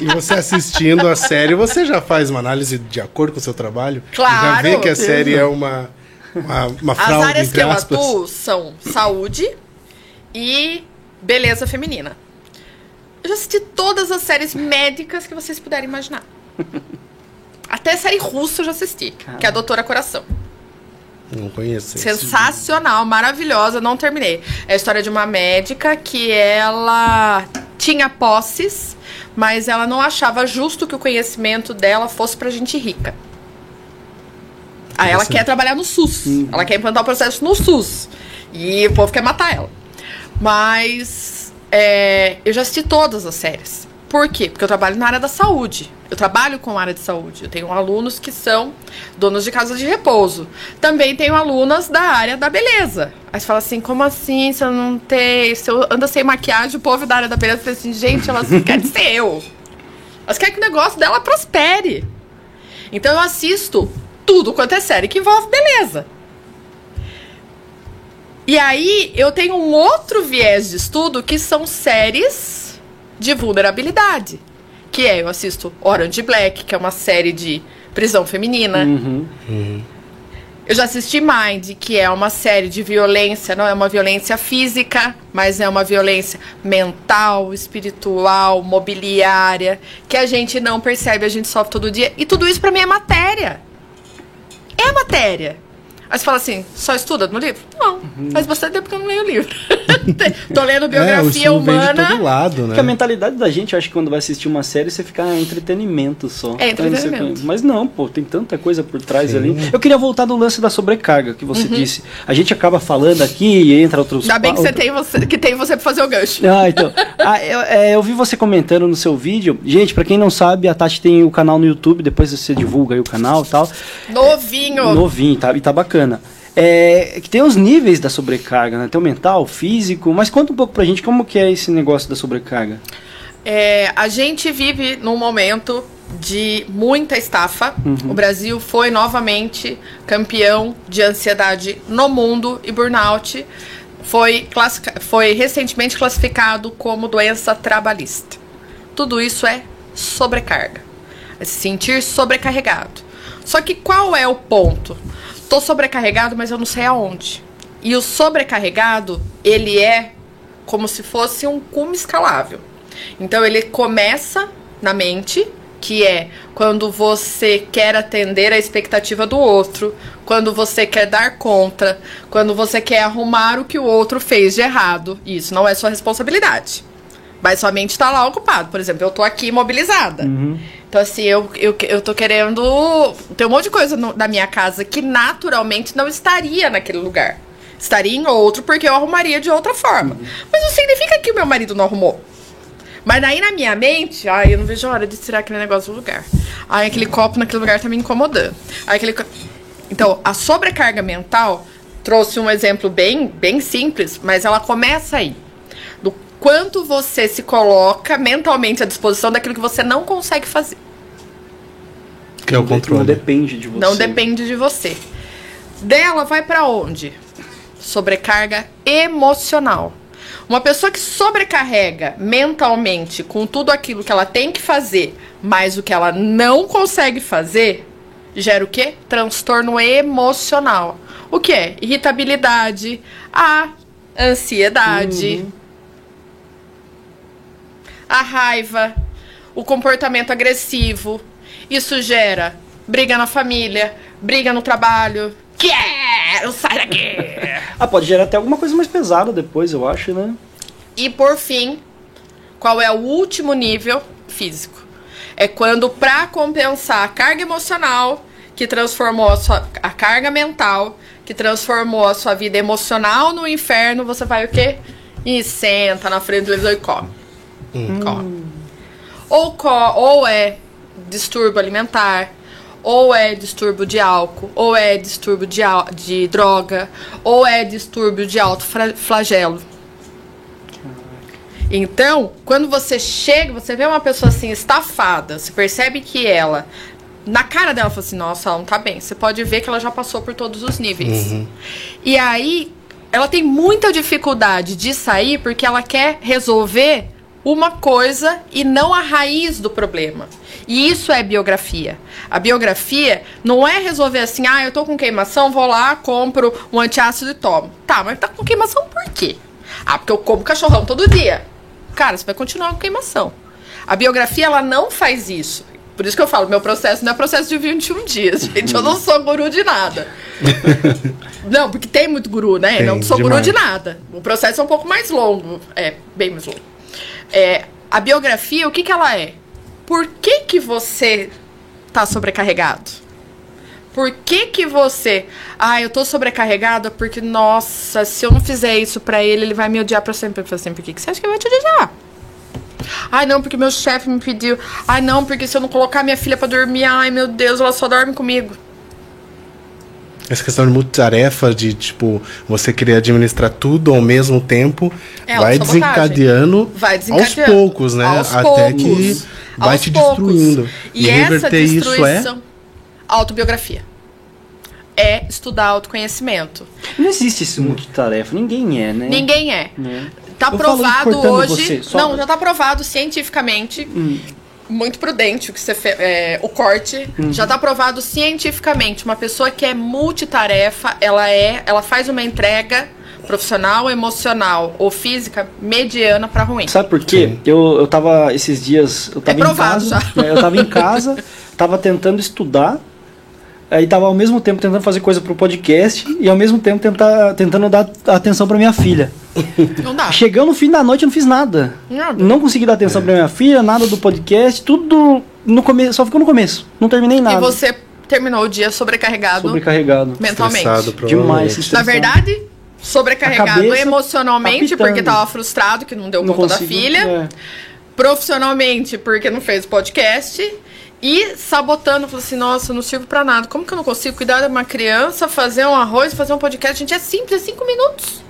e você assistindo a série, você já faz uma análise de acordo com o seu trabalho? Claro. Já vê que a série é uma uma, uma fraude, As áreas que eu atuo são saúde e beleza feminina. Eu já assisti todas as séries médicas que vocês puderem imaginar. Até série russa eu já assisti, Caramba. que é a Doutora Coração. Não conheço. Sensacional, maravilhosa, não terminei. É a história de uma médica que ela tinha posses, mas ela não achava justo que o conhecimento dela fosse pra gente rica. Aí ela quer trabalhar no SUS. Uhum. Ela quer implantar o processo no SUS. E o povo quer matar ela. Mas é, eu já assisti todas as séries. Por quê? Porque eu trabalho na área da saúde. Eu trabalho com a área de saúde. Eu tenho alunos que são donos de casa de repouso. Também tenho alunas da área da beleza. Aí você fala assim, como assim? Se eu não tem. Se eu ando sem maquiagem, o povo da área da beleza fala assim, gente, elas querem ser eu. Elas querem que o negócio dela prospere. Então eu assisto tudo quanto é série que envolve beleza. E aí eu tenho um outro viés de estudo que são séries de vulnerabilidade. Que é, eu assisto Orange Black, que é uma série de prisão feminina. Uhum. Uhum. Eu já assisti Mind, que é uma série de violência, não é uma violência física, mas é uma violência mental, espiritual, mobiliária, que a gente não percebe, a gente sofre todo dia. E tudo isso para mim é matéria é matéria. Aí você fala assim, só estuda no livro? Não, uhum. faz bastante tempo que eu não leio o livro. Tô lendo biografia é, humana. todo lado, né? Porque a mentalidade da gente, eu acho que quando vai assistir uma série, você fica entretenimento só. É, entretenimento. Mas não, pô, tem tanta coisa por trás Sim. ali. Eu queria voltar do lance da sobrecarga que você uhum. disse. A gente acaba falando aqui e entra outros... Ainda bem que, você tem você, que tem você pra fazer o gancho. Ah, então. ah, eu, é, eu vi você comentando no seu vídeo. Gente, pra quem não sabe, a Tati tem o canal no YouTube, depois você divulga aí o canal e tal. Novinho! É, novinho, tá, e tá bacana é, que tem os níveis da sobrecarga, né? Tem o mental, o físico, mas conta um pouco pra gente como que é esse negócio da sobrecarga. É, a gente vive num momento de muita estafa. Uhum. O Brasil foi novamente campeão de ansiedade no mundo e burnout foi, foi recentemente classificado como doença trabalhista. Tudo isso é sobrecarga. É se sentir sobrecarregado. Só que qual é o ponto? Tô sobrecarregado, mas eu não sei aonde. E o sobrecarregado, ele é como se fosse um cume escalável. Então ele começa na mente, que é quando você quer atender a expectativa do outro, quando você quer dar conta, quando você quer arrumar o que o outro fez de errado. Isso não é sua responsabilidade. Mas sua mente está lá ocupada. Por exemplo, eu tô aqui imobilizada. Uhum. Então, assim, eu, eu, eu tô querendo. Tem um monte de coisa no, na minha casa que naturalmente não estaria naquele lugar. Estaria em outro porque eu arrumaria de outra forma. Uhum. Mas não significa que o meu marido não arrumou. Mas daí na minha mente, ai, eu não vejo a hora de tirar aquele negócio do lugar. Ai, aquele copo naquele lugar tá me incomodando. Ai, aquele. Então, a sobrecarga mental trouxe um exemplo bem, bem simples, mas ela começa aí. Quanto você se coloca mentalmente à disposição daquilo que você não consegue fazer. Que é o controle. Não depende de você. Não depende de você. Dela vai para onde? Sobrecarga emocional. Uma pessoa que sobrecarrega mentalmente com tudo aquilo que ela tem que fazer, mas o que ela não consegue fazer, gera o quê? Transtorno emocional. O que é? Irritabilidade, a ansiedade, uhum. A raiva, o comportamento agressivo. Isso gera briga na família, briga no trabalho. Quero, sai daqui! ah, pode gerar até alguma coisa mais pesada depois, eu acho, né? E por fim, qual é o último nível físico? É quando, para compensar a carga emocional que transformou a, sua, a carga mental, que transformou a sua vida emocional no inferno, você vai o quê? E senta na frente do televisor e come. Hum. come. Ou, co ou é distúrbio alimentar, ou é distúrbio de álcool, ou é distúrbio de, de droga, ou é distúrbio de alto flagelo. Então, quando você chega, você vê uma pessoa assim, estafada, você percebe que ela, na cara dela, fala assim: nossa, ela não tá bem. Você pode ver que ela já passou por todos os níveis. Uhum. E aí, ela tem muita dificuldade de sair porque ela quer resolver uma coisa e não a raiz do problema. E isso é biografia. A biografia não é resolver assim, ah, eu tô com queimação, vou lá, compro um antiácido e tomo. Tá, mas tá com queimação por quê? Ah, porque eu como cachorrão todo dia. Cara, você vai continuar com queimação. A biografia, ela não faz isso. Por isso que eu falo, meu processo não é processo de 21 dias, gente. Eu não sou guru de nada. não, porque tem muito guru, né? Tem, não sou demais. guru de nada. O processo é um pouco mais longo. É, bem mais longo. É, a biografia, o que, que ela é? Por que, que você tá sobrecarregado? Por que que você... Ah, eu tô sobrecarregada porque, nossa, se eu não fizer isso pra ele, ele vai me odiar pra sempre. Pra sempre. Por que, que você acha que ele vai te odiar? Ai, não, porque meu chefe me pediu. Ai, não, porque se eu não colocar minha filha para dormir, ai, meu Deus, ela só dorme comigo. Essa questão de multitarefa, de tipo, você querer administrar tudo ao mesmo tempo, é, vai, desencadeando vai desencadeando aos poucos, né? Aos Até poucos. que vai aos te poucos. destruindo. E, e reverter isso é autobiografia. É estudar autoconhecimento. Não existe esse multitarefa, ninguém é, né? Ninguém é. é. Tá Eu provado hoje. Você, não, já tá provado cientificamente. Hum muito prudente o que você fez, é, o corte uhum. já está provado cientificamente uma pessoa que é multitarefa ela é ela faz uma entrega profissional emocional ou física mediana para ruim sabe por quê eu, eu tava esses dias eu tava é em casa já. É, eu tava em casa tava tentando estudar Aí tava ao mesmo tempo tentando fazer coisa pro podcast e ao mesmo tempo tentar, tentando dar atenção pra minha filha. Não dá. Chegando no fim da noite eu não fiz nada. Nada. Não consegui dar atenção é. pra minha filha, nada do podcast, tudo no começo, só ficou no começo. Não terminei nada. E você terminou o dia sobrecarregado. Sobrecarregado. Mentalmente. Demais. Na verdade, sobrecarregado emocionalmente, porque tava frustrado que não deu não conta consigo, da filha. É. Profissionalmente, porque não fez podcast e sabotando, falou assim, nossa, não sirvo para nada. Como que eu não consigo cuidar de uma criança, fazer um arroz, fazer um podcast? Gente, é simples, é cinco minutos.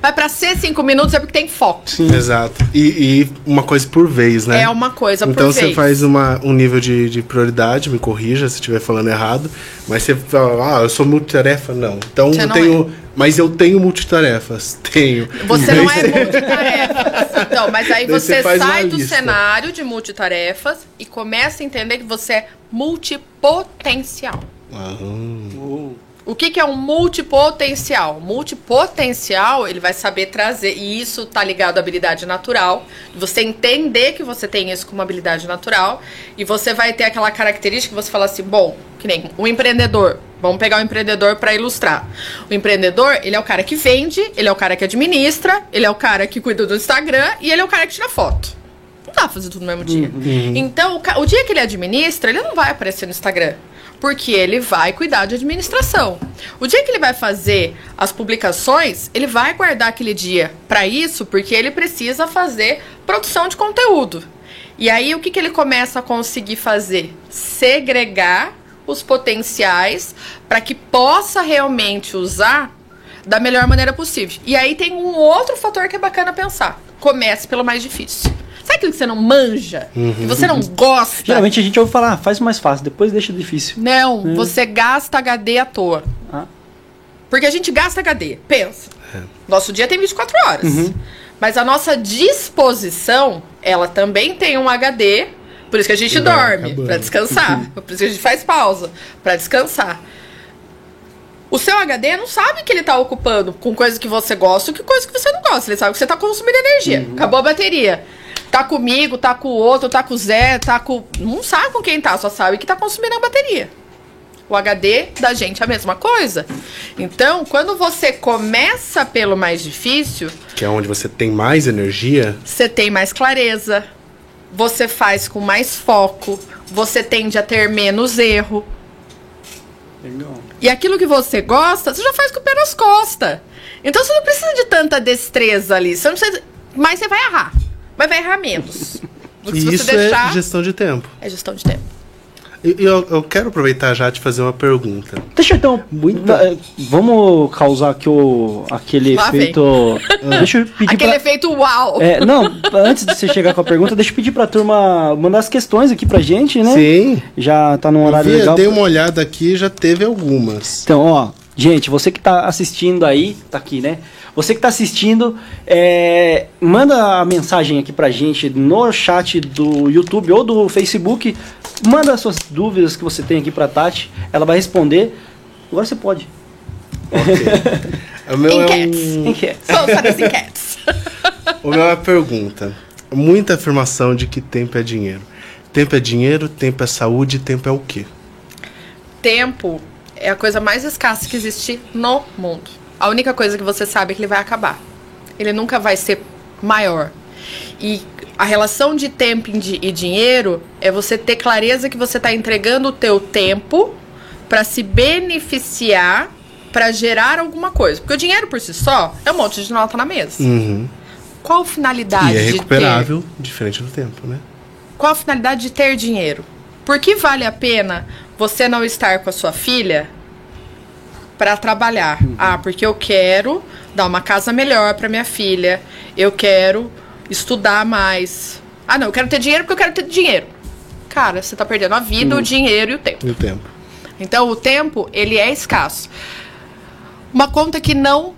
Mas pra ser cinco minutos é porque tem foco. Sim. Exato. E, e uma coisa por vez, né? É uma coisa então, por vez. Então você faz uma, um nível de, de prioridade, me corrija se estiver falando errado. Mas você fala, ah, eu sou multitarefa. Não. Então eu tenho. É. Mas eu tenho multitarefas. Tenho. Você não é multitarefas. Então, mas aí você, você sai do cenário de multitarefas e começa a entender que você é multipotencial. Ah. Uh. O que, que é um multipotencial? Multipotencial, ele vai saber trazer, e isso tá ligado à habilidade natural, você entender que você tem isso como habilidade natural, e você vai ter aquela característica que você fala assim, bom, que nem o um empreendedor, vamos pegar o um empreendedor para ilustrar. O empreendedor, ele é o cara que vende, ele é o cara que administra, ele é o cara que cuida do Instagram, e ele é o cara que tira foto. Não dá pra fazer tudo no mesmo dia. Uhum. Então, o, o dia que ele administra, ele não vai aparecer no Instagram. Porque ele vai cuidar de administração. O dia que ele vai fazer as publicações, ele vai guardar aquele dia para isso, porque ele precisa fazer produção de conteúdo. E aí o que, que ele começa a conseguir fazer? Segregar os potenciais para que possa realmente usar da melhor maneira possível. E aí tem um outro fator que é bacana pensar. Comece pelo mais difícil. Aquilo que você não manja? Uhum. Que você não gosta? Geralmente a gente ouve falar, ah, faz o mais fácil, depois deixa difícil. Não, é. você gasta HD à toa. Ah. Porque a gente gasta HD. Pensa. É. Nosso dia tem 24 horas. Uhum. Mas a nossa disposição, ela também tem um HD. Por isso que a gente dorme, para descansar. por isso que a gente faz pausa, para descansar. O seu HD não sabe que ele tá ocupando com coisa que você gosta ou que coisa que você não gosta. Ele sabe que você tá consumindo energia. Uhum. Acabou a bateria. Tá comigo, tá com o outro, tá com o Zé, tá com. Não sabe com quem tá, só sabe que tá consumindo a bateria. O HD da gente é a mesma coisa. Então, quando você começa pelo mais difícil. Que é onde você tem mais energia. Você tem mais clareza. Você faz com mais foco. Você tende a ter menos erro. Legal. E aquilo que você gosta, você já faz com o pé nas costas. Então você não precisa de tanta destreza ali. Você não precisa... Mas você vai errar. Mas vai errar menos. Do que e isso é deixar... é gestão de tempo. É gestão de tempo. Eu, eu, quero aproveitar já de fazer uma pergunta. Deixa então. Muito... Vamos causar aqui o, aquele Lá efeito. deixa eu pedir aquele pra... efeito uau! É, não, antes de você chegar com a pergunta, deixa eu pedir pra turma mandar as questões aqui pra gente, né? Sim. Já tá num horário eu vi, legal. Eu dei uma olhada aqui já teve algumas. Então, ó, gente, você que tá assistindo aí, tá aqui, né? Você que está assistindo, é, manda a mensagem aqui pra gente no chat do YouTube ou do Facebook. Manda as suas dúvidas que você tem aqui pra Tati. Ela vai responder. Agora você pode. Okay. o meu enquetes. é um... Enquetes. Vamos para as enquetes. o meu é uma pergunta. Muita afirmação de que tempo é dinheiro. Tempo é dinheiro, tempo é saúde, tempo é o quê? Tempo é a coisa mais escassa que existe no mundo. A única coisa que você sabe é que ele vai acabar. Ele nunca vai ser maior. E a relação de tempo e dinheiro é você ter clareza que você está entregando o teu tempo para se beneficiar, para gerar alguma coisa. Porque o dinheiro por si só é um monte de nota na mesa. Uhum. Qual a finalidade e é recuperável, de ter? diferente do tempo, né? Qual a finalidade de ter dinheiro? Por que vale a pena você não estar com a sua filha para trabalhar. Uhum. Ah, porque eu quero dar uma casa melhor para minha filha. Eu quero estudar mais. Ah, não, eu quero ter dinheiro porque eu quero ter dinheiro. Cara, você tá perdendo a vida, uhum. o dinheiro e o tempo. E o tempo. Então, o tempo, ele é escasso. Uma conta que não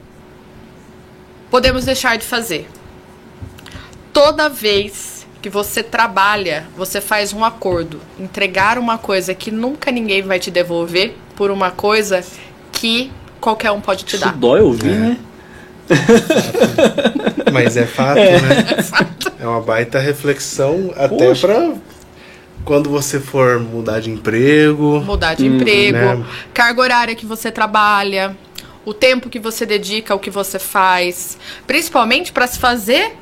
podemos deixar de fazer. Toda vez que você trabalha, você faz um acordo. Entregar uma coisa que nunca ninguém vai te devolver por uma coisa que qualquer um pode te Isso dar. dói ouvir, é. né? Mas é fato, é. né? É, fato. é uma baita reflexão até para quando você for mudar de emprego. Mudar de hum, emprego, né? carga horária que você trabalha, o tempo que você dedica ao que você faz, principalmente para se fazer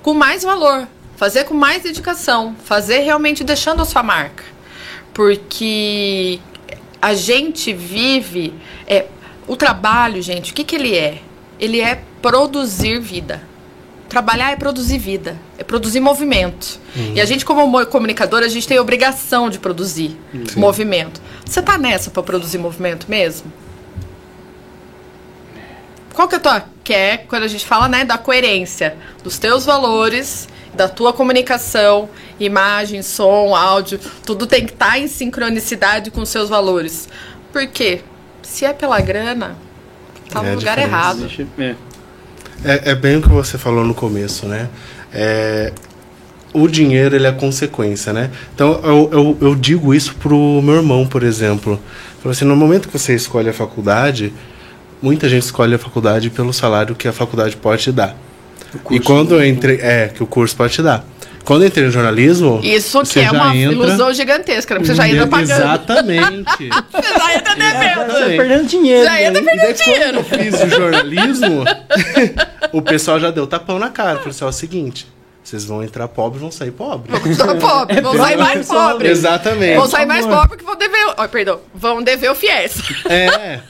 com mais valor, fazer com mais dedicação, fazer realmente deixando a sua marca. Porque a gente vive. É, o trabalho, gente, o que, que ele é? Ele é produzir vida. Trabalhar é produzir vida, é produzir movimento. Uhum. E a gente, como comunicador, a gente tem a obrigação de produzir Sim. movimento. Você tá nessa para produzir movimento mesmo? Qual que é a tua quer quando a gente fala, né, da coerência dos teus valores, da tua comunicação imagem, som, áudio, tudo tem que estar tá em sincronicidade com seus valores. Por quê? Se é pela grana, tá é no lugar errado. É. é, é bem o que você falou no começo, né? É, o dinheiro ele é consequência, né? Então eu, eu, eu, digo isso pro meu irmão, por exemplo. Falei assim, no momento que você escolhe a faculdade, muita gente escolhe a faculdade pelo salário que a faculdade pode te dar. E quando eu entrei, é, que o curso pode te dar. Quando eu entrei no jornalismo. Isso que é uma entra... ilusão gigantesca, né? Você já entra pagando. Exatamente. você já entra devendo. Você perdendo dinheiro. Já entra né? perdendo dinheiro. Quando eu fiz o jornalismo, o pessoal já deu tapão na cara. Falei assim: ó, é o seguinte. Vocês vão entrar pobre e vão sair pobre. Vão entrar pobre, É vão sair mais pobres. Exatamente. Vão sair mais pobres porque vão dever. Oh, perdão, vão dever o FIES. É.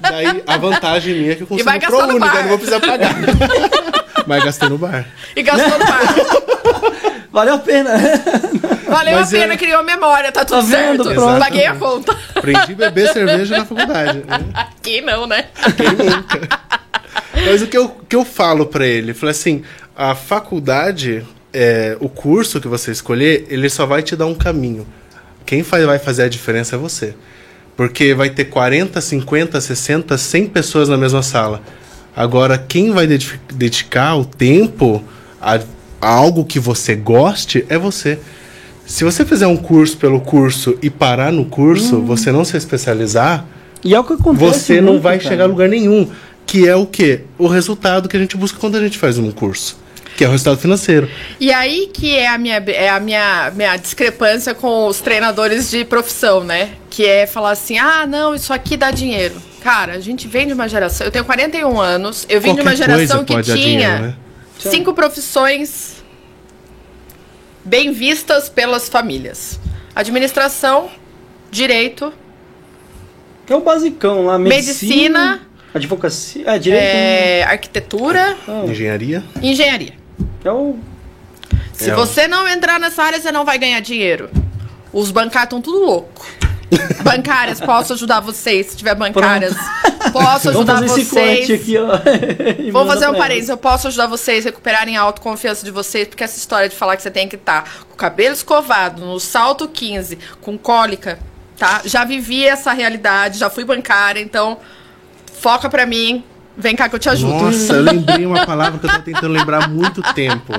Daí a vantagem minha é que eu consigo vai gastar pro único, eu não vou precisar pagar. Mas gastei no bar. E gastou no bar. Valeu a pena. Valeu Mas a pena, é- criou memória, tá tudo Tá vendo? certo. Pronto. Paguei a conta. Aprendi a beber cerveja na faculdade. né? Aqui não, né? Quem nunca? Mas o que eu, que eu falo pra ele? Eu falei assim, a faculdade, é, o curso que você escolher, ele só vai te dar um caminho. Quem faz, vai fazer a diferença é você. Porque vai ter 40, 50, 60, 100 pessoas na mesma sala. Agora, quem vai dedi- dedicar o tempo a, a algo que você goste é você. Se você fizer um curso pelo curso e parar no curso, você não se especializar, E é o que acontece. você não muito, vai cara. chegar a lugar nenhum. Que é o quê? O resultado que a gente busca quando a gente faz um curso. Que é o resultado financeiro. E aí que é a minha, é a minha, minha discrepância com os treinadores de profissão, né? Que é falar assim, ah, não, isso aqui dá dinheiro. Cara, a gente vem de uma geração. Eu tenho 41 anos, eu vim de uma Qualquer geração que tinha dinheiro, né? cinco profissões bem vistas pelas famílias: administração, direito, Que é o basicão lá. Medicina. Medicina. advocacia. É, direito. é, arquitetura, Ah, Engenharia. e engenharia. Que é o. Se É, você não entrar nessa área, você não vai ganhar dinheiro. Os bancários estão tudo louco. bancárias, posso ajudar vocês, se tiver bancárias. Posso Vamos ajudar fazer esse corte vocês. aqui, ó. Vou fazer um parênteses, eu posso ajudar vocês a recuperarem a autoconfiança de vocês, porque essa história de falar que você tem que estar com o cabelo escovado, no salto 15, com cólica, tá? Já vivi essa realidade, já fui bancária, então foca pra mim, vem cá que eu te ajudo. Nossa, eu lembrei uma palavra que eu tava tentando lembrar há muito tempo.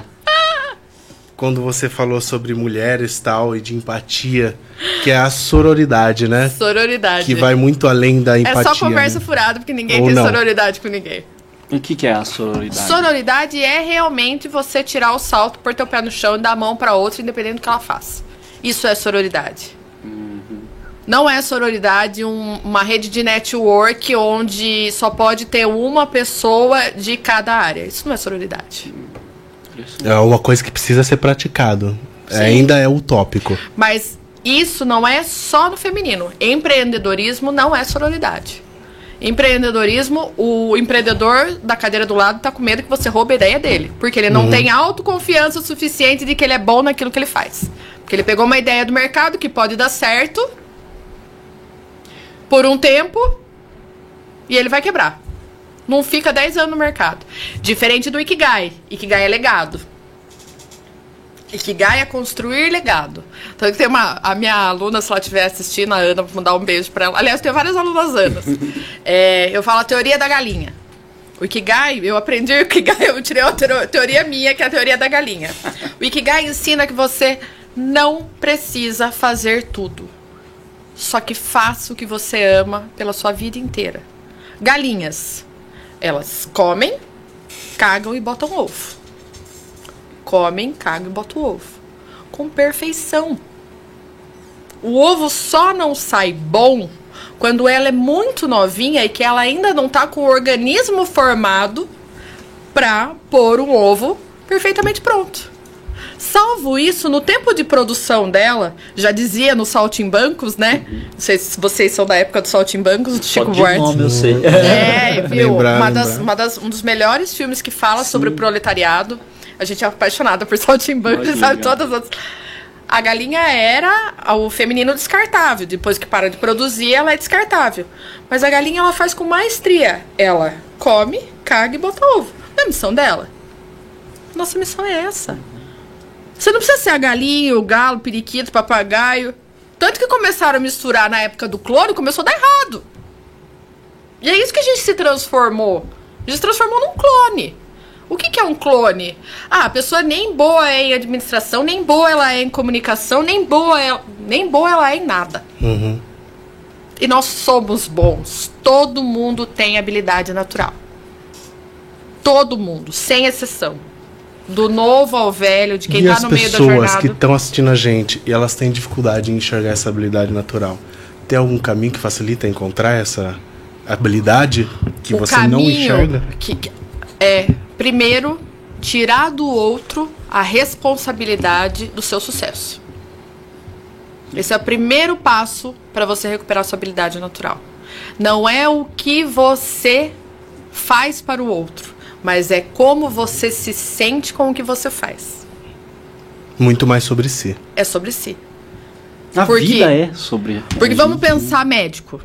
Quando você falou sobre mulheres tal e de empatia, que é a sororidade, né? Sororidade. Que vai muito além da é empatia. só conversa né? furada, porque ninguém Ou tem não. sororidade com ninguém. O que, que é a sororidade? Sororidade é realmente você tirar o salto, pôr teu pé no chão e dar a mão pra outra, independente do que ela faça. Isso é sororidade. Não é sororidade um- uma rede de network onde só pode ter uma pessoa de cada área. Isso não é sororidade. É uma coisa que precisa ser praticado. Sim. Ainda é utópico. Mas isso não é só no feminino. Empreendedorismo não é sororidade. Empreendedorismo, o empreendedor da cadeira do lado tá com medo que você roube a ideia dele. Porque ele não tem autoconfiança suficiente de que ele é bom naquilo que ele faz. Porque ele pegou uma ideia do mercado que pode dar certo por um tempo e ele vai quebrar. Não fica 10 anos no mercado. Diferente do Ikigai. Ikigai é legado. Ikigai é construir legado. Então tem uma. A minha aluna, se ela estiver assistindo, a Ana, vou mandar um beijo pra ela. Aliás, tenho várias alunas Anas. É, eu falo a teoria da galinha. O Ikigai, eu aprendi o Ikigai, eu tirei uma teoria minha, que é a teoria da galinha. O Ikigai ensina que você não precisa fazer tudo. Só que faça o que você ama pela sua vida inteira. Galinhas, elas comem, cagam e botam ovo comem, cagam e botam ovo. Com perfeição. O ovo só não sai bom quando ela é muito novinha e que ela ainda não tá com o organismo formado pra pôr um ovo perfeitamente pronto. Salvo isso, no tempo de produção dela, já dizia no Saltimbancos, né? Não sei se vocês são da época do Saltimbancos, do Só Chico Buarque. nome eu sei. É, viu? Lembrar, uma das, uma das- um dos melhores filmes que fala sobre o proletariado. A gente é apaixonada por Saltimbanco, Olha e que sabe todas as. A galinha era o feminino descartável. Depois que para de produzir, ela é descartável. Mas a galinha ela faz com maestria. Ela come, caga e bota ovo. Não é a missão dela? Nossa missão é essa. Você não precisa ser a galinha, o galo, o periquito, o papagaio. Tanto que começaram a misturar na época do clone, começou a dar errado. E é isso que a gente se transformou. A gente se transformou num clone. O que, que é um clone? Ah, a pessoa nem boa é em administração, nem boa ela é em comunicação, nem boa, é, nem boa ela é em nada. Uhum. E nós somos bons. Todo mundo tem habilidade natural. Todo mundo, sem exceção. Do novo ao velho, de quem e tá as no meio da pessoas jornada. que estão assistindo a gente e elas têm dificuldade em enxergar essa habilidade natural, tem algum caminho que facilita encontrar essa habilidade que o você não enxerga? que- é, primeiro, tirar do outro a a responsabilidade do seu sucesso. Esse é o primeiro passo para você recuperar sua habilidade natural. Não é o que você faz para o outro, mas é como você se sente com o que você faz. Muito mais sobre si. É sobre si. A porque, vida é sobre. Porque vamos pensar médico.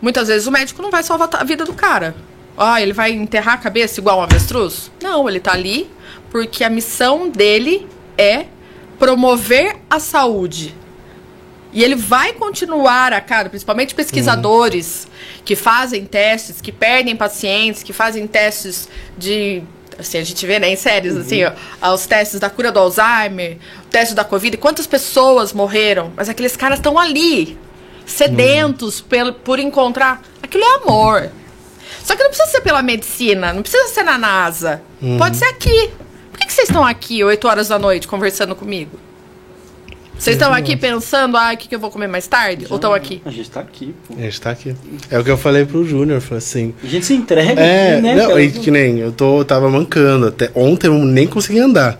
Muitas vezes o médico não vai salvar a vida do cara. Ah, ele vai enterrar a cabeça igual um avestruz? Não, ele tá ali porque a missão dele é promover a saúde. E ele vai continuar a cada, principalmente pesquisadores uhum. que fazem testes, que perdem pacientes, que fazem testes de assim, a gente vê né, em séries, assim, uhum. assim, ó, os testes da cura do Alzheimer, o teste da Covid, quantas pessoas morreram, mas aqueles caras estão ali, sedentos uhum. por encontrar. Aquilo é amor. Só que não precisa ser pela medicina, não precisa ser na NASA. Uhum. Pode ser aqui. Por que, que vocês estão aqui 8 horas da noite conversando comigo? Vocês estão aqui pensando, ah, o que, que eu vou comer mais tarde? Já, Ou estão aqui? A gente está aqui, pô. A gente está aqui. É o que eu falei pro Júnior, falei assim. A gente se entrega é, aqui, né? Não, e que nem, eu tô, tava mancando. Até ontem eu nem consegui andar.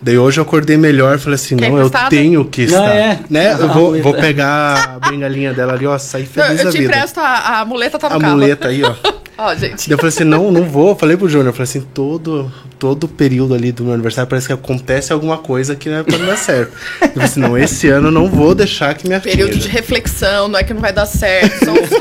Daí hoje eu acordei melhor falei assim, Quer não, eu tenho que estar. Não, é. Né? Eu vou, vou pegar a bengalinha dela ali, ó, sair feliz não, eu te empresto, a, a muleta tá no a carro. A muleta aí, ó. Ó, oh, gente. Eu falei assim, não, não vou. Eu falei pro Júnior, eu falei assim, todo, todo período ali do meu aniversário parece que acontece alguma coisa que não é pra dar certo. Eu falei assim, não, esse ano eu não vou deixar que minha Período filha... de reflexão, não é que não vai dar certo, são os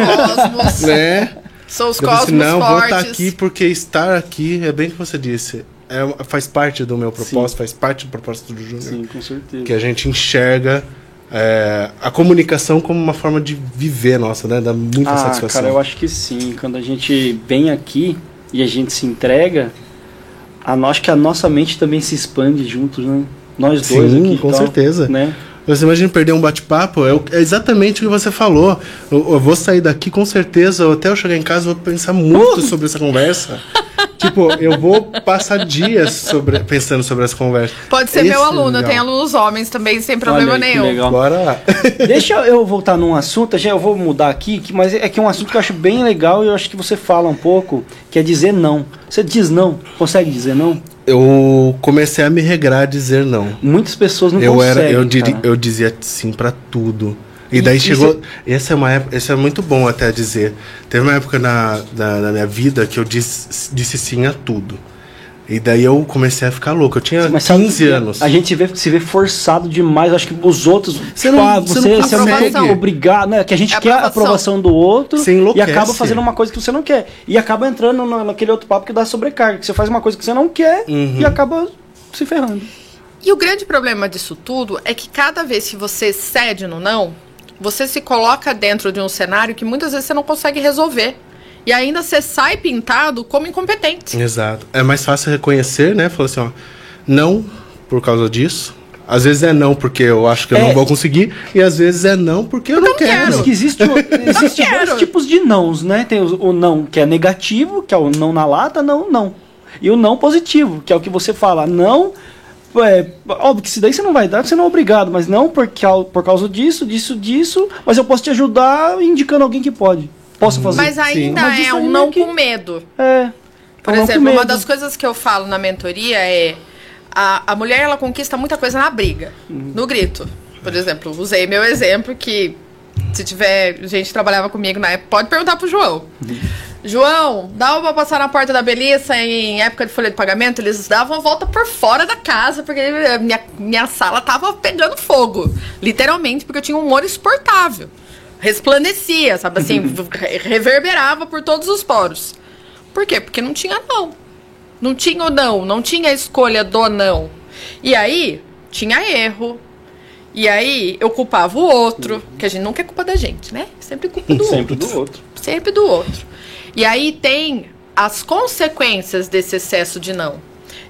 cosmos. Né? São os cosmos assim, não, fortes. vou estar aqui porque estar aqui, é bem o que você disse, é, faz parte do meu propósito, Sim. faz parte do propósito do Júnior. Sim, com certeza. Que a gente enxerga é, a comunicação como uma forma de viver nossa, né? Dá muita ah, satisfação. Cara, eu acho que sim. Quando a gente vem aqui e a gente se entrega, a, acho que a nossa mente também se expande juntos, né? Nós dois sim, aqui. com tal, certeza. Né? Você imagina perder um bate-papo? É, é, exatamente o que você falou. Eu, eu, vou sair daqui com certeza, até eu chegar em casa, vou pensar muito uh! sobre essa conversa. tipo, eu vou passar dias sobre, pensando sobre essa conversa. Pode ser Esse meu aluno, é tem alunos homens também, sem problema Olha, nenhum. Legal. Bora lá. Deixa eu voltar num assunto, já eu vou mudar aqui, mas é que é um assunto que eu acho bem legal e eu acho que você fala um pouco, que é dizer não. Você diz não? Consegue dizer não? eu comecei a me regrar a dizer não. Muitas pessoas não eu conseguem. Era, eu, diri, eu dizia sim para tudo. E, e daí chegou. Isso... Essa é uma época. Esse é muito bom até dizer. Teve uma época na, na, na minha vida que eu disse, disse sim a tudo. E daí eu comecei a ficar louco. Eu tinha Mas 15 sabe, anos. A gente vê, se vê forçado demais. Acho que os outros. Você não, tipo, ah, você, você, você não é obrigado, né? Que a gente é quer a aprovação do outro e acaba fazendo uma coisa que você não quer. E acaba entrando no, naquele outro papo que dá sobrecarga. Que você faz uma coisa que você não quer uhum. e acaba se ferrando. E o grande problema disso tudo é que cada vez que você cede no não, você se coloca dentro de um cenário que muitas vezes você não consegue resolver. E ainda você sai pintado como incompetente. Exato. É mais fácil reconhecer, né? Falar assim, ó, não por causa disso. Às vezes é não porque eu acho que eu é. não vou conseguir, e às vezes é não porque eu, não, quero. quero. que existe, existe dois tipos de nãos, né? Tem o, o não que é negativo, que é o não na lata, não, não. E o não positivo, que é o que você fala, não é, óbvio que se daí você não vai dar, você não é obrigado, mas não por, por causa disso, disso, disso, mas eu posso te ajudar indicando alguém que pode. Posso fazer? Mas ainda é um não que... com medo. É. Por exemplo, uma das coisas que eu falo na mentoria é a, a mulher ela conquista muita coisa na briga, uhum. no grito. Por exemplo, usei meu exemplo que se tiver gente que trabalhava comigo na época, pode perguntar pro João. Uhum. João, dava pra passar na porta da Belissa em época de folha de pagamento? Eles davam a volta por fora da casa, porque minha, minha sala tava pegando fogo. Literalmente, porque eu tinha um humor exportável resplandecia, sabe assim, reverberava por todos os poros. Por quê? Porque não tinha não. Não tinha o não, não tinha a escolha do não. E aí, tinha erro. E aí, eu culpava o outro, que a gente nunca é culpa da gente, né? Sempre culpa do Sempre outro. do outro. Sempre do outro. E aí tem as consequências desse excesso de não.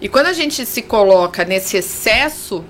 E quando a gente se coloca nesse excesso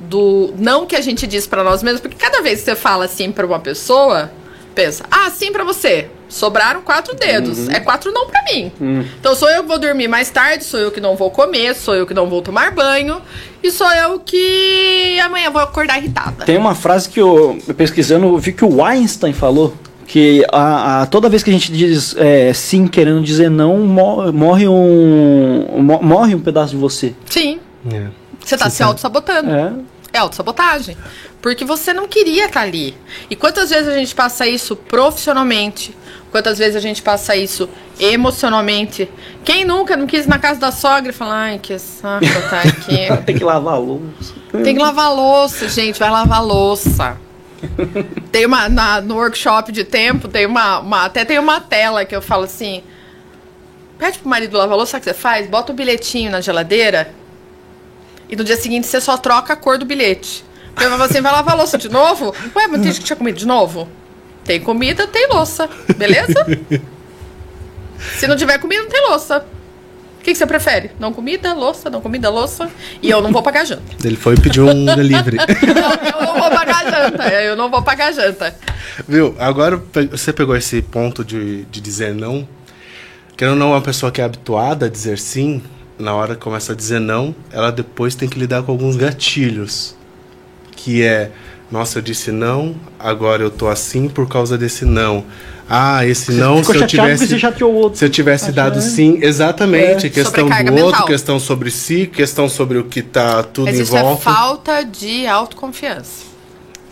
do não que a gente diz para nós mesmos, porque cada vez que você fala assim para uma pessoa, pensa, ah, sim para você. Sobraram quatro dedos. Uhum. É quatro não para mim. Uhum. Então sou eu que vou dormir mais tarde, sou eu que não vou comer, sou eu que não vou tomar banho. E sou eu que amanhã vou acordar irritada. Tem uma frase que eu, pesquisando, eu vi que o Einstein falou. Que a, a toda vez que a gente diz é, sim querendo dizer não, morre um, morre um pedaço de você. Sim. É. Você tá se, se auto-sabotando. É. É auto-sabotagem. Porque você não queria estar tá ali. E quantas vezes a gente passa isso profissionalmente? Quantas vezes a gente passa isso emocionalmente? Quem nunca não quis ir na casa da sogra e falar, ai, que saco tá aqui. Tem que lavar a louça. Tem que lavar a louça, gente, vai lavar a louça. Tem uma, na, no workshop de tempo, tem uma, uma, até tem uma tela que eu falo assim, pede pro marido lavar louça, sabe o que você faz? Bota o bilhetinho na geladeira e no dia seguinte você só troca a cor do bilhete. Porque você vai lavar louça de novo? Ué, mas tem gente que tinha comido de novo? Tem comida, tem louça. Beleza? Se não tiver comida, não tem louça. O que, que, você prefere? Não comida, louça, não comida, louça. E eu não vou pagar janta. Ele foi pedir um delivery. não, eu não vou pagar janta. Eu não vou pagar janta. Viu? Agora você pegou esse ponto de, de dizer não. Querendo não, uma pessoa que é habituada a dizer sim, na hora que começa a dizer não, ela depois tem que lidar com alguns gatilhos. Que é nossa, eu disse não, agora eu tô assim por causa desse não. Ah, esse você não, se eu tivesse. Se eu tivesse dado é. sim, exatamente. É. Questão do outro, mental. questão sobre si, questão sobre o que tá tudo Mas em isso é volta. É falta de autoconfiança.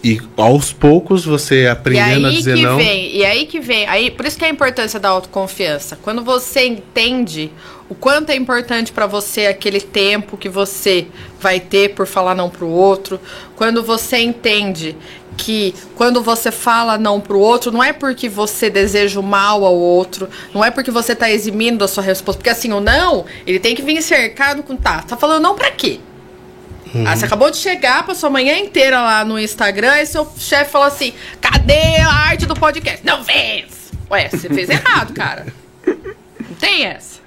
E aos poucos você aprendendo a dizer que não. Vem, e aí que vem, aí por isso que é a importância da autoconfiança. Quando você entende o quanto é importante para você aquele tempo que você vai ter por falar não para o outro, quando você entende que quando você fala não para o outro, não é porque você deseja o mal ao outro, não é porque você está eximindo a sua resposta, porque assim, o não, ele tem que vir cercado com tá, tá falando não para quê? Uhum. Ah, você acabou de chegar, passou a manhã inteira lá no Instagram e seu chefe falou assim: cadê a arte do podcast? Não fez! Ué, você fez errado, cara. Não tem essa.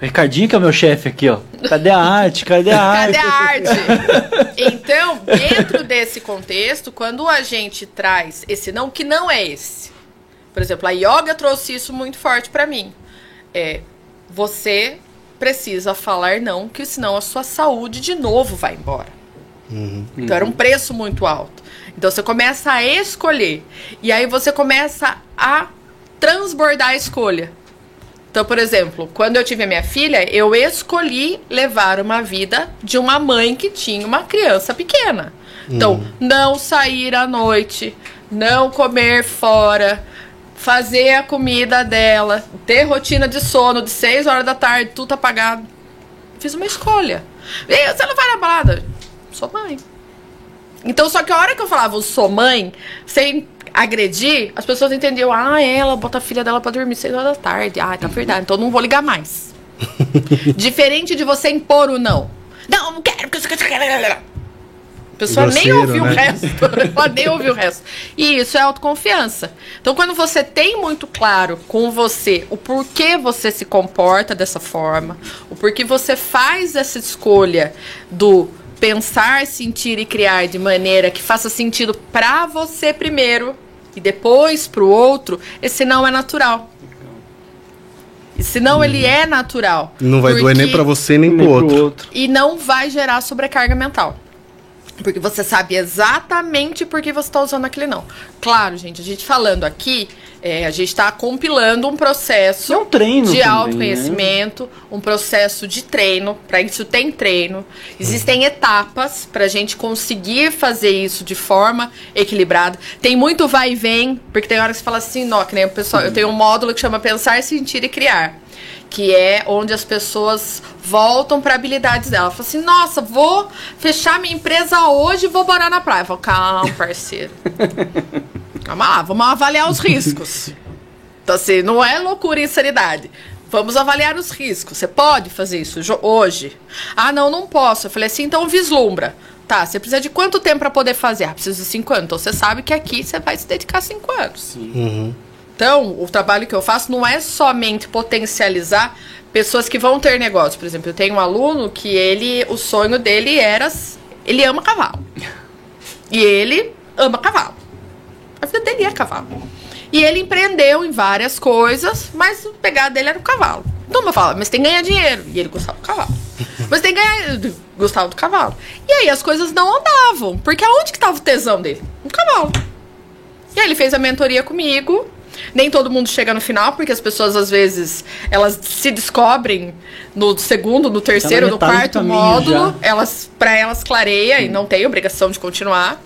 O Ricardinho que é o meu chefe aqui, ó. Cadê a arte? Cadê a arte? Cadê a arte? Então, dentro desse contexto, quando a gente traz esse não, que não é esse. Por exemplo, a yoga trouxe isso muito forte para mim. É, você precisa falar não, que senão a sua saúde de novo vai embora. Uhum. Então era um preço muito alto. Então você começa a escolher. E aí você começa a transbordar a escolha. Então, por exemplo, quando eu tive a minha filha, eu escolhi levar uma vida de uma mãe que tinha uma criança pequena. Então, hum. não sair à noite, não comer fora, fazer a comida dela, ter rotina de sono de 6 horas da tarde, tudo apagado. Fiz uma escolha. E você não vai na balada? Sou mãe. Então, só que a hora que eu falava sou mãe, sem agredir, as pessoas entendiam, ah, ela bota a filha dela pra dormir seis horas da tarde. Ah, tá verdade, então não vou ligar mais. Diferente de você impor o não. Não, não quero, porque a pessoa Grosseiro, nem ouviu né? o resto. Ela nem ouviu o resto. E isso é autoconfiança. Então, quando você tem muito claro com você o porquê você se comporta dessa forma, o porquê você faz essa escolha do pensar, sentir e criar de maneira que faça sentido para você primeiro e depois para o outro, esse não é natural. E senão hum. ele é natural. Não vai doer nem para você nem, nem para o outro. E não vai gerar sobrecarga mental. Porque você sabe exatamente por que você está usando aquele não. Claro, gente, a gente falando aqui, é, a gente está compilando um processo é um treino de também, autoconhecimento, né? um processo de treino. Para isso tem treino. Existem etapas para a gente conseguir fazer isso de forma equilibrada. Tem muito vai e vem, porque tem hora que você fala assim, não, que nem o pessoal. Eu tenho um módulo que chama Pensar, Sentir e Criar que é onde as pessoas voltam para habilidades dela. Fala assim: "Nossa, vou fechar minha empresa hoje e vou morar na praia". Eu falo, calma, parceiro. Calma lá, vamos avaliar os riscos. Então, assim, não é loucura e insanidade. Vamos avaliar os riscos. Você pode fazer isso hoje? Ah, não, não posso. Eu falei assim, então vislumbra. Tá, você precisa de quanto tempo para poder fazer? Ah, preciso de cinco anos. Então você sabe que aqui você vai se dedicar cinco anos. Uhum. Então, o trabalho que eu faço não é somente potencializar pessoas que vão ter negócio. Por exemplo, eu tenho um aluno que ele, o sonho dele era, ele ama cavalo. E ele ama cavalo. A vida dele é cavalo. E ele empreendeu em várias coisas, mas o pegado dele era o cavalo. Então eu falo, mas tem que ganhar dinheiro. E ele gostava do cavalo. Mas tem que ganhar. Gostava do cavalo. E aí as coisas não andavam. Porque aonde que estava o tesão dele? No cavalo. E aí ele fez a mentoria comigo. Nem todo mundo chega no final, porque as pessoas às vezes elas se descobrem no segundo, no terceiro, no quarto módulo, elas para elas clareia e não tem obrigação de continuar.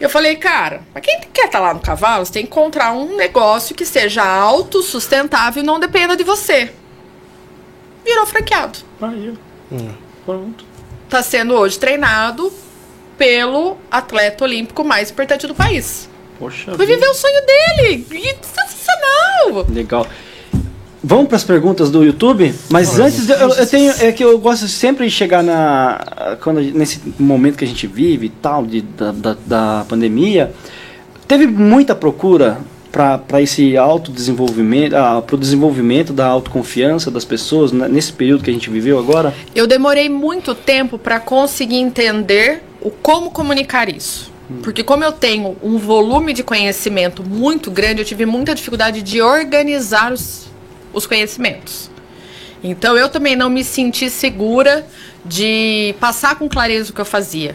Eu falei, cara, pra quem quer estar tá lá no cavalo, você tem que encontrar um negócio que seja autossustentável e não dependa de você. Virou franqueado. Aí. Hum. Pronto. Tá sendo hoje treinado pelo atleta olímpico mais importante do país. Poxa. Foi viver o sonho dele. E sensacional. Legal. Vamos para as perguntas do YouTube, mas antes eu, eu, tenho é que eu gosto sempre de chegar na quando nesse momento que a gente vive e tal de, da, da, da pandemia teve muita procura para esse autodesenvolvimento, ah, para o desenvolvimento da autoconfiança das pessoas né, nesse período que a gente viveu agora? Eu demorei muito tempo para conseguir entender o como comunicar isso. Hum. Porque como eu tenho um volume de conhecimento muito grande, eu tive muita dificuldade de organizar os, os conhecimentos. Então eu também não me senti segura de passar com clareza o que eu fazia.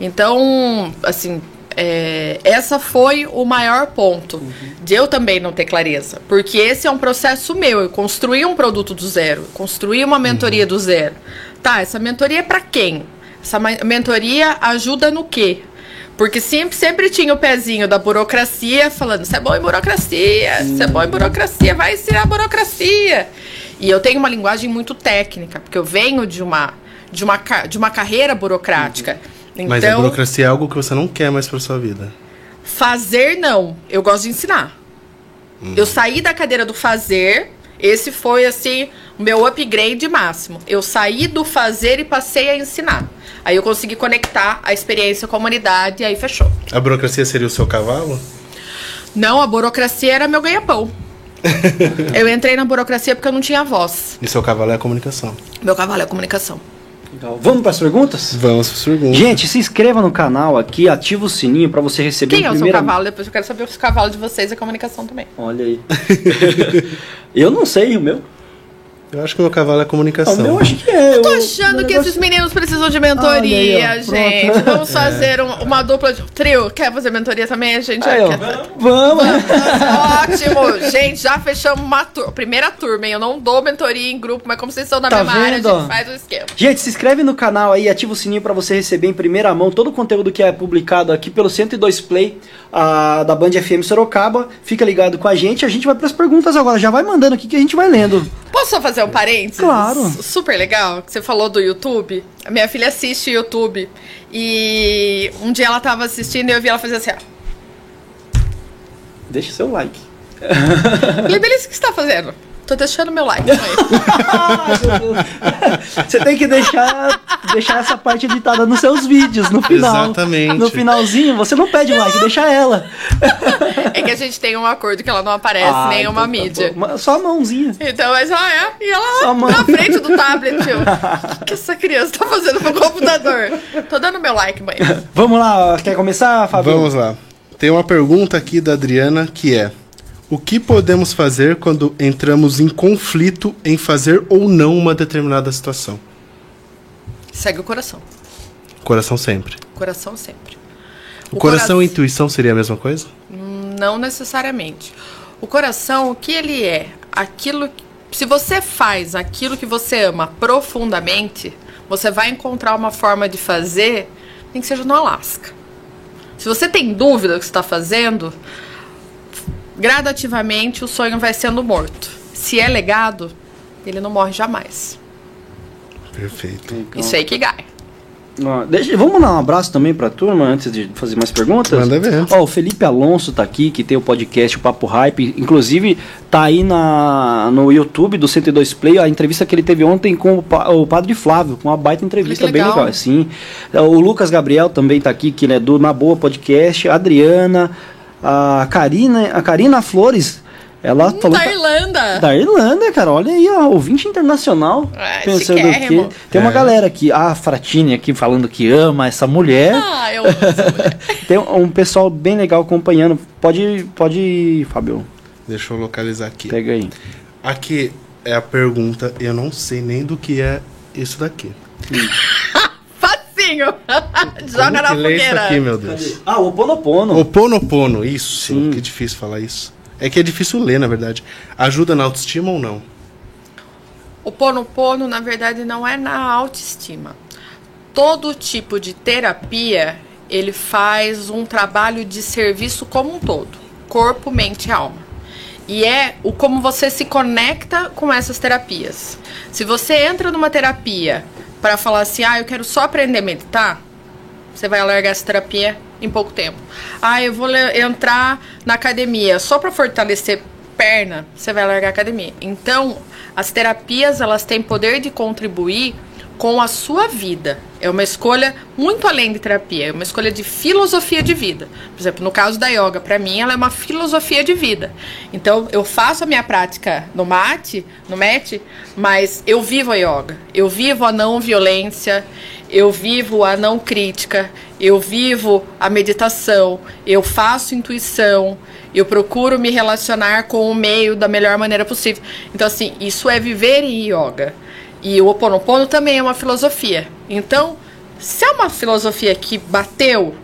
Então, assim, é, essa foi o maior ponto uhum. de eu também não ter clareza. Porque esse é um processo meu. Eu construí um produto do zero, construí uma mentoria uhum. do zero. Tá, essa mentoria é para quem? Essa mentoria ajuda no quê? Porque sempre, sempre tinha o pezinho da burocracia falando: isso é bom em burocracia, isso é bom em burocracia, vai ensinar burocracia. E eu tenho uma linguagem muito técnica, porque eu venho de uma, de uma, de uma carreira burocrática. Então, Mas a burocracia é algo que você não quer mais para sua vida. Fazer, não. Eu gosto de ensinar. Hum. Eu saí da cadeira do fazer. Esse foi, assim, o meu upgrade máximo. Eu saí do fazer e passei a ensinar. Aí eu consegui conectar a experiência com a humanidade e aí fechou. A burocracia seria o seu cavalo? Não, a burocracia era meu ganha-pão. eu entrei na burocracia porque eu não tinha voz. E seu cavalo é a comunicação? Meu cavalo é a comunicação. Legal. Vamos para as perguntas? Vamos para as perguntas. Gente, se inscreva no canal aqui, ativa o sininho para você receber Quem é o seu cavalo? Depois eu quero saber os cavalos de vocês e a comunicação também. Olha aí. eu não sei o meu. Eu acho que o meu cavalo é comunicação. Eu acho que é. Eu tô achando que esses meninos precisam de mentoria, aí, gente. Vamos fazer um, uma dupla de trio. Quer fazer mentoria também? A gente aí, quer... Vamos. Vamos. Ótimo. Gente, já fechamos uma tur primeira turma, hein? Eu não dou mentoria em grupo, mas como vocês estão na tá mesma área, a gente faz o esquema. Gente, se inscreve no canal aí, ativa o sininho para você receber em primeira mão todo o conteúdo que é publicado aqui pelo 102 Play a, da Band FM Sorocaba. Fica ligado com a gente. A gente vai para as perguntas agora. Já vai mandando aqui que a gente vai lendo. Posso só fazer um parênteses? Claro. Super legal. Você falou do YouTube. A minha filha assiste YouTube. E um dia ela tava assistindo e eu vi ela fazer assim, ó. Deixa seu like. Falei, beleza, o que você tá fazendo? Tô deixando meu like. Você tem que deixar, deixar essa parte editada nos seus vídeos, no final. Exatamente. No finalzinho, você não pede like, deixa ela. É que a gente tem um acordo que ela não aparece ah, nem então tá mídia. Bom. Só a mãozinha. Então, mas ela é. E ela na frente do tablet, tio. O que essa criança tá fazendo no computador? Tô dando meu like, mãe. Vamos lá, quer começar, Fábio? Vamos lá. Tem uma pergunta aqui da Adriana que é. O que podemos fazer quando entramos em conflito em fazer ou não uma determinada situação? Segue o coração. Coração sempre. Coração sempre. O, o coração e intuição seria a mesma coisa? Não necessariamente. O coração, o que ele é? Aquilo se você faz aquilo que você ama profundamente, você vai encontrar uma forma de fazer, nem que seja no Alasca. Se você tem dúvida do que está fazendo, gradativamente o sonho vai sendo morto. Se é legado, ele não morre jamais. Perfeito. Então, Isso aí que gai. deixa, vamos mandar um abraço também para a turma antes de fazer mais perguntas? Manda ver. Ó, o Felipe Alonso tá aqui, que tem o podcast o Papo Hype. Inclusive, tá aí na, no YouTube do 102 Play, a entrevista que ele teve ontem com o, o Padre Flávio, com uma baita entrevista legal. bem legal. Sim. O Lucas Gabriel também tá aqui, que ele é do Na Boa Podcast. A Adriana, a Karina, a Karina Flores, ela hum, falou. Da Irlanda! Da Irlanda, cara. Olha aí, ó, ouvinte internacional. É, pensando que. Tem uma é. galera aqui, a Fratini aqui falando que ama essa mulher. Ah, eu amo essa mulher. Tem um pessoal bem legal acompanhando. Pode, pode ir, Fábio. Deixa eu localizar aqui. Pega aí. Aqui é a pergunta, eu não sei nem do que é isso daqui. Facinho! Joga na fogueira. Aqui, meu Deus. Ah, o Ponopono. O Ponopono, isso. Sim. Que difícil falar isso. É que é difícil ler, na verdade. Ajuda na autoestima ou não? O Pono, na verdade, não é na autoestima. Todo tipo de terapia, ele faz um trabalho de serviço como um todo. Corpo, mente e alma. E é o como você se conecta com essas terapias. Se você entra numa terapia para falar assim, ah, eu quero só aprender a meditar, você vai alargar essa terapia em pouco tempo. Ah, eu vou entrar na academia só para fortalecer perna, você vai largar a academia. Então, as terapias, elas têm poder de contribuir com a sua vida. É uma escolha muito além de terapia, é uma escolha de filosofia de vida. Por exemplo, no caso da yoga, para mim ela é uma filosofia de vida. Então, eu faço a minha prática no mate, no mat, mas eu vivo a yoga. Eu vivo a não violência, eu vivo a não crítica, eu vivo a meditação, eu faço intuição, eu procuro me relacionar com o meio da melhor maneira possível. Então, assim, isso é viver em yoga. E o Ho Oponopono também é uma filosofia. Então, se é uma filosofia que bateu,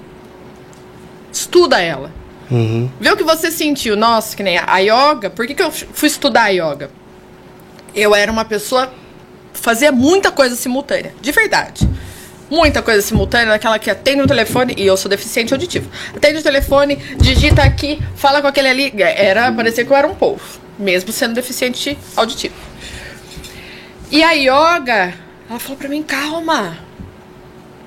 estuda ela. Uhum. Vê o que você sentiu. Nossa, que nem a yoga. Por que, que eu fui estudar a yoga? Eu era uma pessoa. Fazia muita coisa simultânea. De verdade muita coisa simultânea, naquela que atende o telefone, e eu sou deficiente auditivo. Atende o telefone, digita aqui, fala com aquele ali. Era, parecia que eu era um povo, mesmo sendo deficiente auditivo. E a yoga, ela falou pra mim, calma.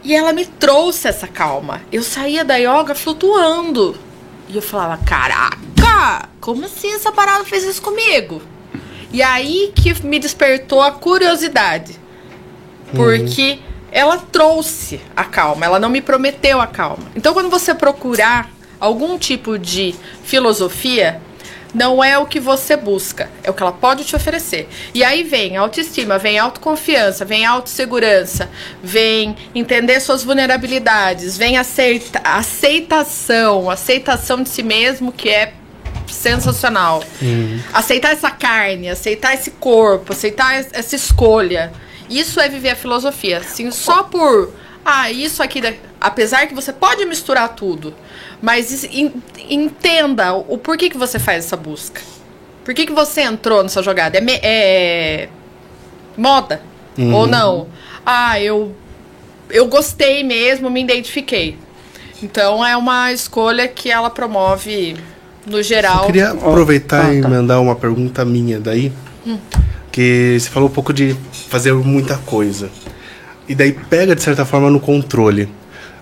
E ela me trouxe essa calma. Eu saía da yoga flutuando. E eu falava, caraca, como assim essa parada fez isso comigo? E aí que me despertou a curiosidade. Porque uhum ela trouxe a calma, ela não me prometeu a calma. Então, quando você procurar algum tipo de filosofia, não é o que você busca, é o que ela pode te oferecer. E aí vem autoestima, vem autoconfiança, vem autossegurança, vem entender suas vulnerabilidades, vem aceita, aceitação, aceitação de si mesmo, que é sensacional. Uhum. Aceitar essa carne, aceitar esse corpo, aceitar essa escolha. Isso é viver a filosofia. Assim, só por. Ah, isso aqui. Apesar que você pode misturar tudo. Mas entenda o porquê que você faz essa busca. Por que, que você entrou nessa jogada? É, me, é moda? Uhum. Ou não? Ah, eu, eu gostei mesmo, me identifiquei. Então é uma escolha que ela promove no geral. Eu queria aproveitar oh, e tá. mandar uma pergunta minha daí. Hum. Que você falou um pouco de fazer muita coisa. E daí pega, de certa forma, no controle.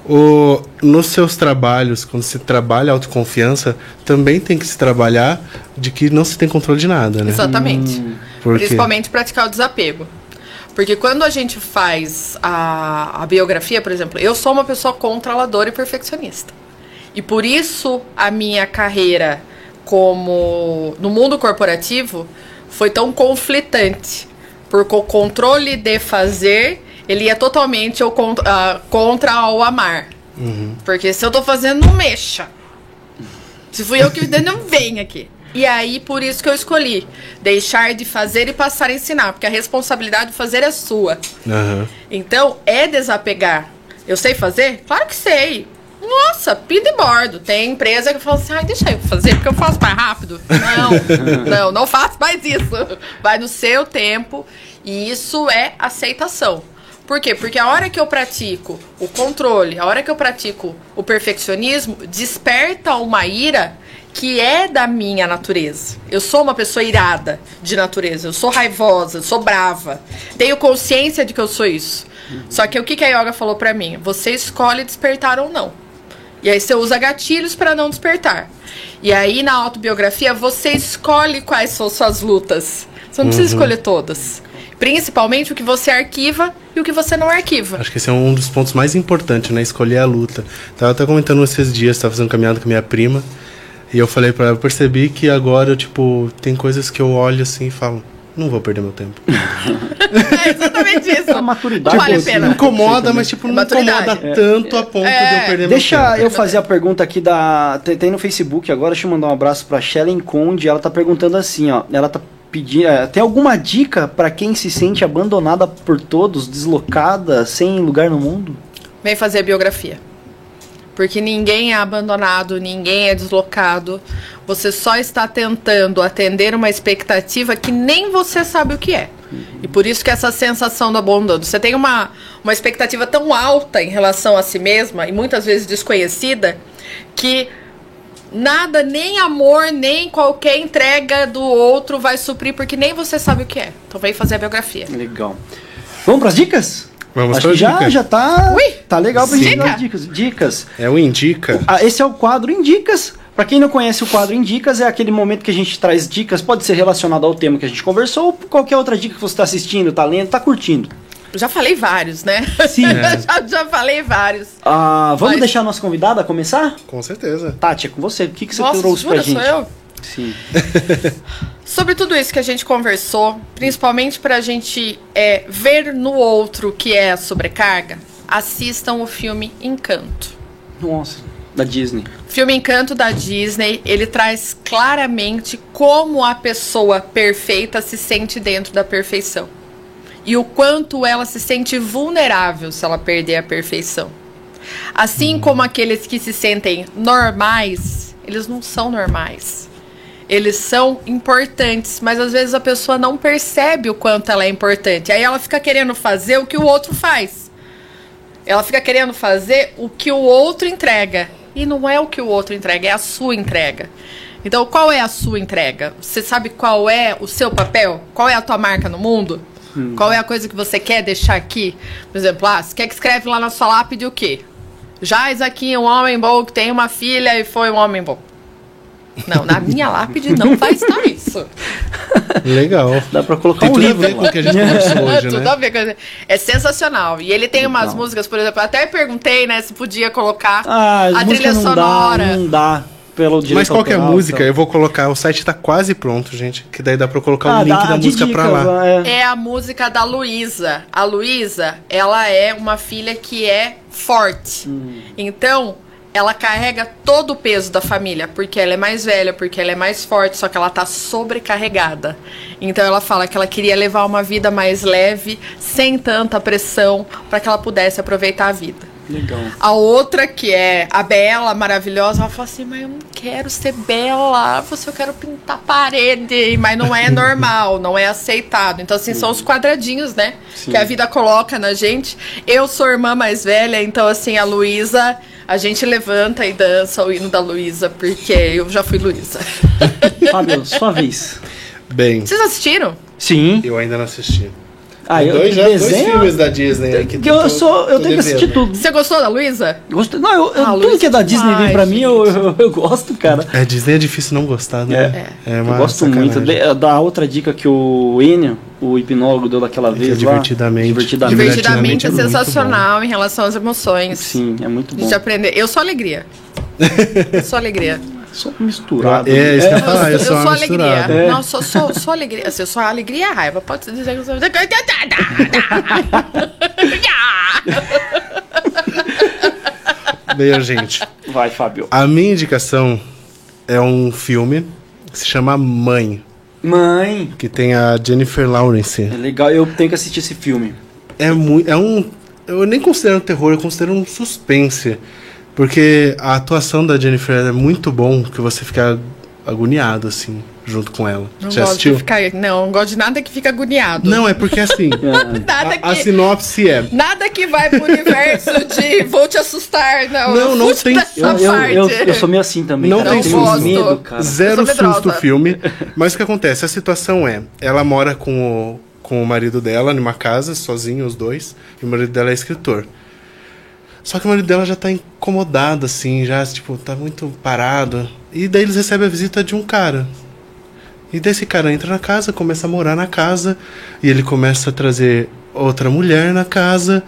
O, nos seus trabalhos, quando você trabalha autoconfiança, também tem que se trabalhar de que não se tem controle de nada, né? Exatamente. Hum, Principalmente praticar o desapego. Porque quando a gente faz a, a biografia, por exemplo, eu sou uma pessoa controladora e perfeccionista. E por isso a minha carreira como no mundo corporativo foi tão conflitante. Porque o controle de fazer, ele é totalmente o contra, uh, contra o amar. Uhum. Porque se eu tô fazendo, não mexa. Se fui eu que não vem aqui. E aí, por isso que eu escolhi deixar de fazer e passar a ensinar, porque a responsabilidade de fazer é sua. Uhum. Então, é desapegar. Eu sei fazer? Claro que sei. Nossa, pida e bordo. Tem empresa que fala assim, ai, deixa eu fazer, porque eu faço mais rápido. Não, não, não faço mais isso. Vai no seu tempo. E isso é aceitação. Por quê? Porque a hora que eu pratico o controle, a hora que eu pratico o perfeccionismo, desperta uma ira que é da minha natureza. Eu sou uma pessoa irada de natureza, eu sou raivosa, eu sou brava. Tenho consciência de que eu sou isso. Só que o que a yoga falou para mim? Você escolhe despertar ou não. E aí você usa gatilhos para não despertar. E aí na autobiografia você escolhe quais são suas lutas. Você não uhum. precisa escolher todas. Principalmente o que você arquiva e o que você não arquiva. Acho que esse é um dos pontos mais importantes, né? Escolher a luta. Tava até comentando esses dias, tava fazendo caminhada com minha prima. E eu falei para ela, eu percebi que agora, tipo, tem coisas que eu olho assim e falo, não vou perder meu tempo. é exatamente isso. A maturidade. Tipo, vale a pena. Incomoda, mas tipo, não incomoda tanto a ponto é. de eu perder deixa meu tempo. Deixa eu fazer a pergunta aqui da. Tem, tem, no Facebook agora, deixa eu mandar um abraço pra Shellen Conde. Ela tá perguntando assim, ó. Ela tá pedindo. É, tem alguma dica para quem se sente abandonada por todos, deslocada, sem lugar no mundo? Vem fazer biografia. Porque ninguém é abandonado, ninguém é deslocado. Você só está tentando atender uma expectativa que nem você sabe o que é. E por isso que essa sensação do abandono. Você tem uma, uma expectativa tão alta em relação a si mesma, e muitas vezes desconhecida, que nada, nem amor, nem qualquer entrega do outro vai suprir, porque nem você sabe o que é. Então vem fazer a biografia. Legal. Vamos para as dicas? Vamos Acho para que já, dicas. já tá, Ui, tá legal pra gente dar as dicas. Dicas. É o Indica. Ah, esse é o quadro Indicas. Para quem não conhece o quadro Indicas, é aquele momento que a gente traz dicas, pode ser relacionado ao tema que a gente conversou, ou qualquer outra dica que você está assistindo, tá lendo, tá curtindo. Já falei vários, né? Sim. já, já falei vários. Ah, vamos Mas- deixar a nossa convidada começar? Com certeza. Tati, é com você. O que, que você Nossa, trouxe pra jura, gente? sou eu? Sim. Sobre tudo isso que a gente conversou, principalmente pra gente é, ver no outro que é a sobrecarga, assistam o filme Encanto. Nossa, da Disney. O filme Encanto da Disney, ele traz claramente como a pessoa perfeita se sente dentro da perfeição. E o quanto ela se sente vulnerável se ela perder a perfeição. Assim como aqueles que se sentem normais, eles não são normais. Eles são importantes, mas às vezes a pessoa não percebe o quanto ela é importante. Aí ela fica querendo fazer o que o outro faz. Ela fica querendo fazer o que o outro entrega. E não é o que o outro entrega, é a sua entrega. Então, qual é a sua entrega? Você sabe qual é o seu papel? Qual é a tua marca no mundo? Qual é a coisa que você quer deixar aqui? Por exemplo, ah, você quer que escreve lá na sua lápide o quê? Jaz aqui, um homem bom que tem uma filha e foi um homem bom. Não, na minha lápide não vai estar isso. Legal. Dá pra colocar Tem um tudo a livro ver com o que a gente conversou hoje, Tudo né? a ver com. É sensacional. E ele tem umas Legal. músicas, por exemplo, eu até perguntei, né, se podia colocar Ah, a trilha não sonora. Dá, não dá pelo direito Mas qual que é a autoral, música? então. Eu vou colocar, o site tá quase pronto, gente. Que daí dá pra eu colocar o Ah, link dá da música dica, pra lá. é. É a música da Luísa. A Luísa, ela é uma filha que é forte. Hum. Então, ela carrega todo o peso da família, porque ela é mais velha, porque ela é mais forte, só que ela tá sobrecarregada. Então ela fala que ela queria levar uma vida mais leve, sem tanta pressão, para que ela pudesse aproveitar a vida. Legal. A outra, que é a Bela, maravilhosa, ela fala assim, mas eu não quero ser bela, você eu quero pintar parede, mas não é normal, não é aceitado. Então, assim, são os quadradinhos, né? Sim. Que a vida coloca na gente. Eu sou irmã mais velha, então, assim, a Luísa, a gente levanta e dança o hino da Luísa, porque eu já fui Luísa. Fábio, sua vez. Bem, Vocês assistiram? Sim. eu ainda não assisti. Ah, eu dois, já, dois desenho. filmes da Disney aqui. que eu sou, eu tô tenho que assistir tudo. Você gostou da Luísa? Gostei. Não, eu, eu- Ah, tudo que é da é Disney vem pra mim, eu, eu, eu gosto, cara. É, Disney é difícil não gostar, né? É. eu gosto muito. De- da outra dica que o Enio, o hipnólogo, deu daquela Que é vez lá. divertidamente. Divertidamente. Divertidamente é, é sensacional em relação às emoções. Sim, é muito bom. De aprender. Eu sou alegria. Eu sou alegria. Só misturado. É, isso que eu ia falar, eu, sou- sou eu sou alegria. É. Não, sou, sou, sou alegria. Assim, eu sou a alegria e a raiva. Pode dizer que eu sou. Bem, gente. Vai, Fábio. A minha indicação é um filme que se chama Mãe, Mãe. que tem a Jennifer Lawrence. É legal, eu tenho que assistir esse filme. É muito. É um. Eu nem considero um terror, eu considero um suspense. Porque a atuação da Jennifer é muito bom que você fica agoniado, assim, junto com ela. Não Já gosto assistiu? de ficar. Não, não gosto de nada que fica agoniado. Não, é porque assim. Nada a, a que. sinopse é. Nada que vai pro universo de vou te assustar, não. Não, não tem- Eu, eu, eu, eu sou meio assim também. Não cara. tem susto. medo, cara. Zero susto o filme. Mas o que acontece? A situação é: ela mora com o, com o marido dela numa casa, sozinho, os dois, e o marido dela é escritor. Só que o marido dela já tá incomodado, assim, já, tipo, tá muito parado. E daí eles recebem a visita de um cara. E daí esse cara entra na casa, começa a morar na casa, e ele começa a trazer outra mulher na casa,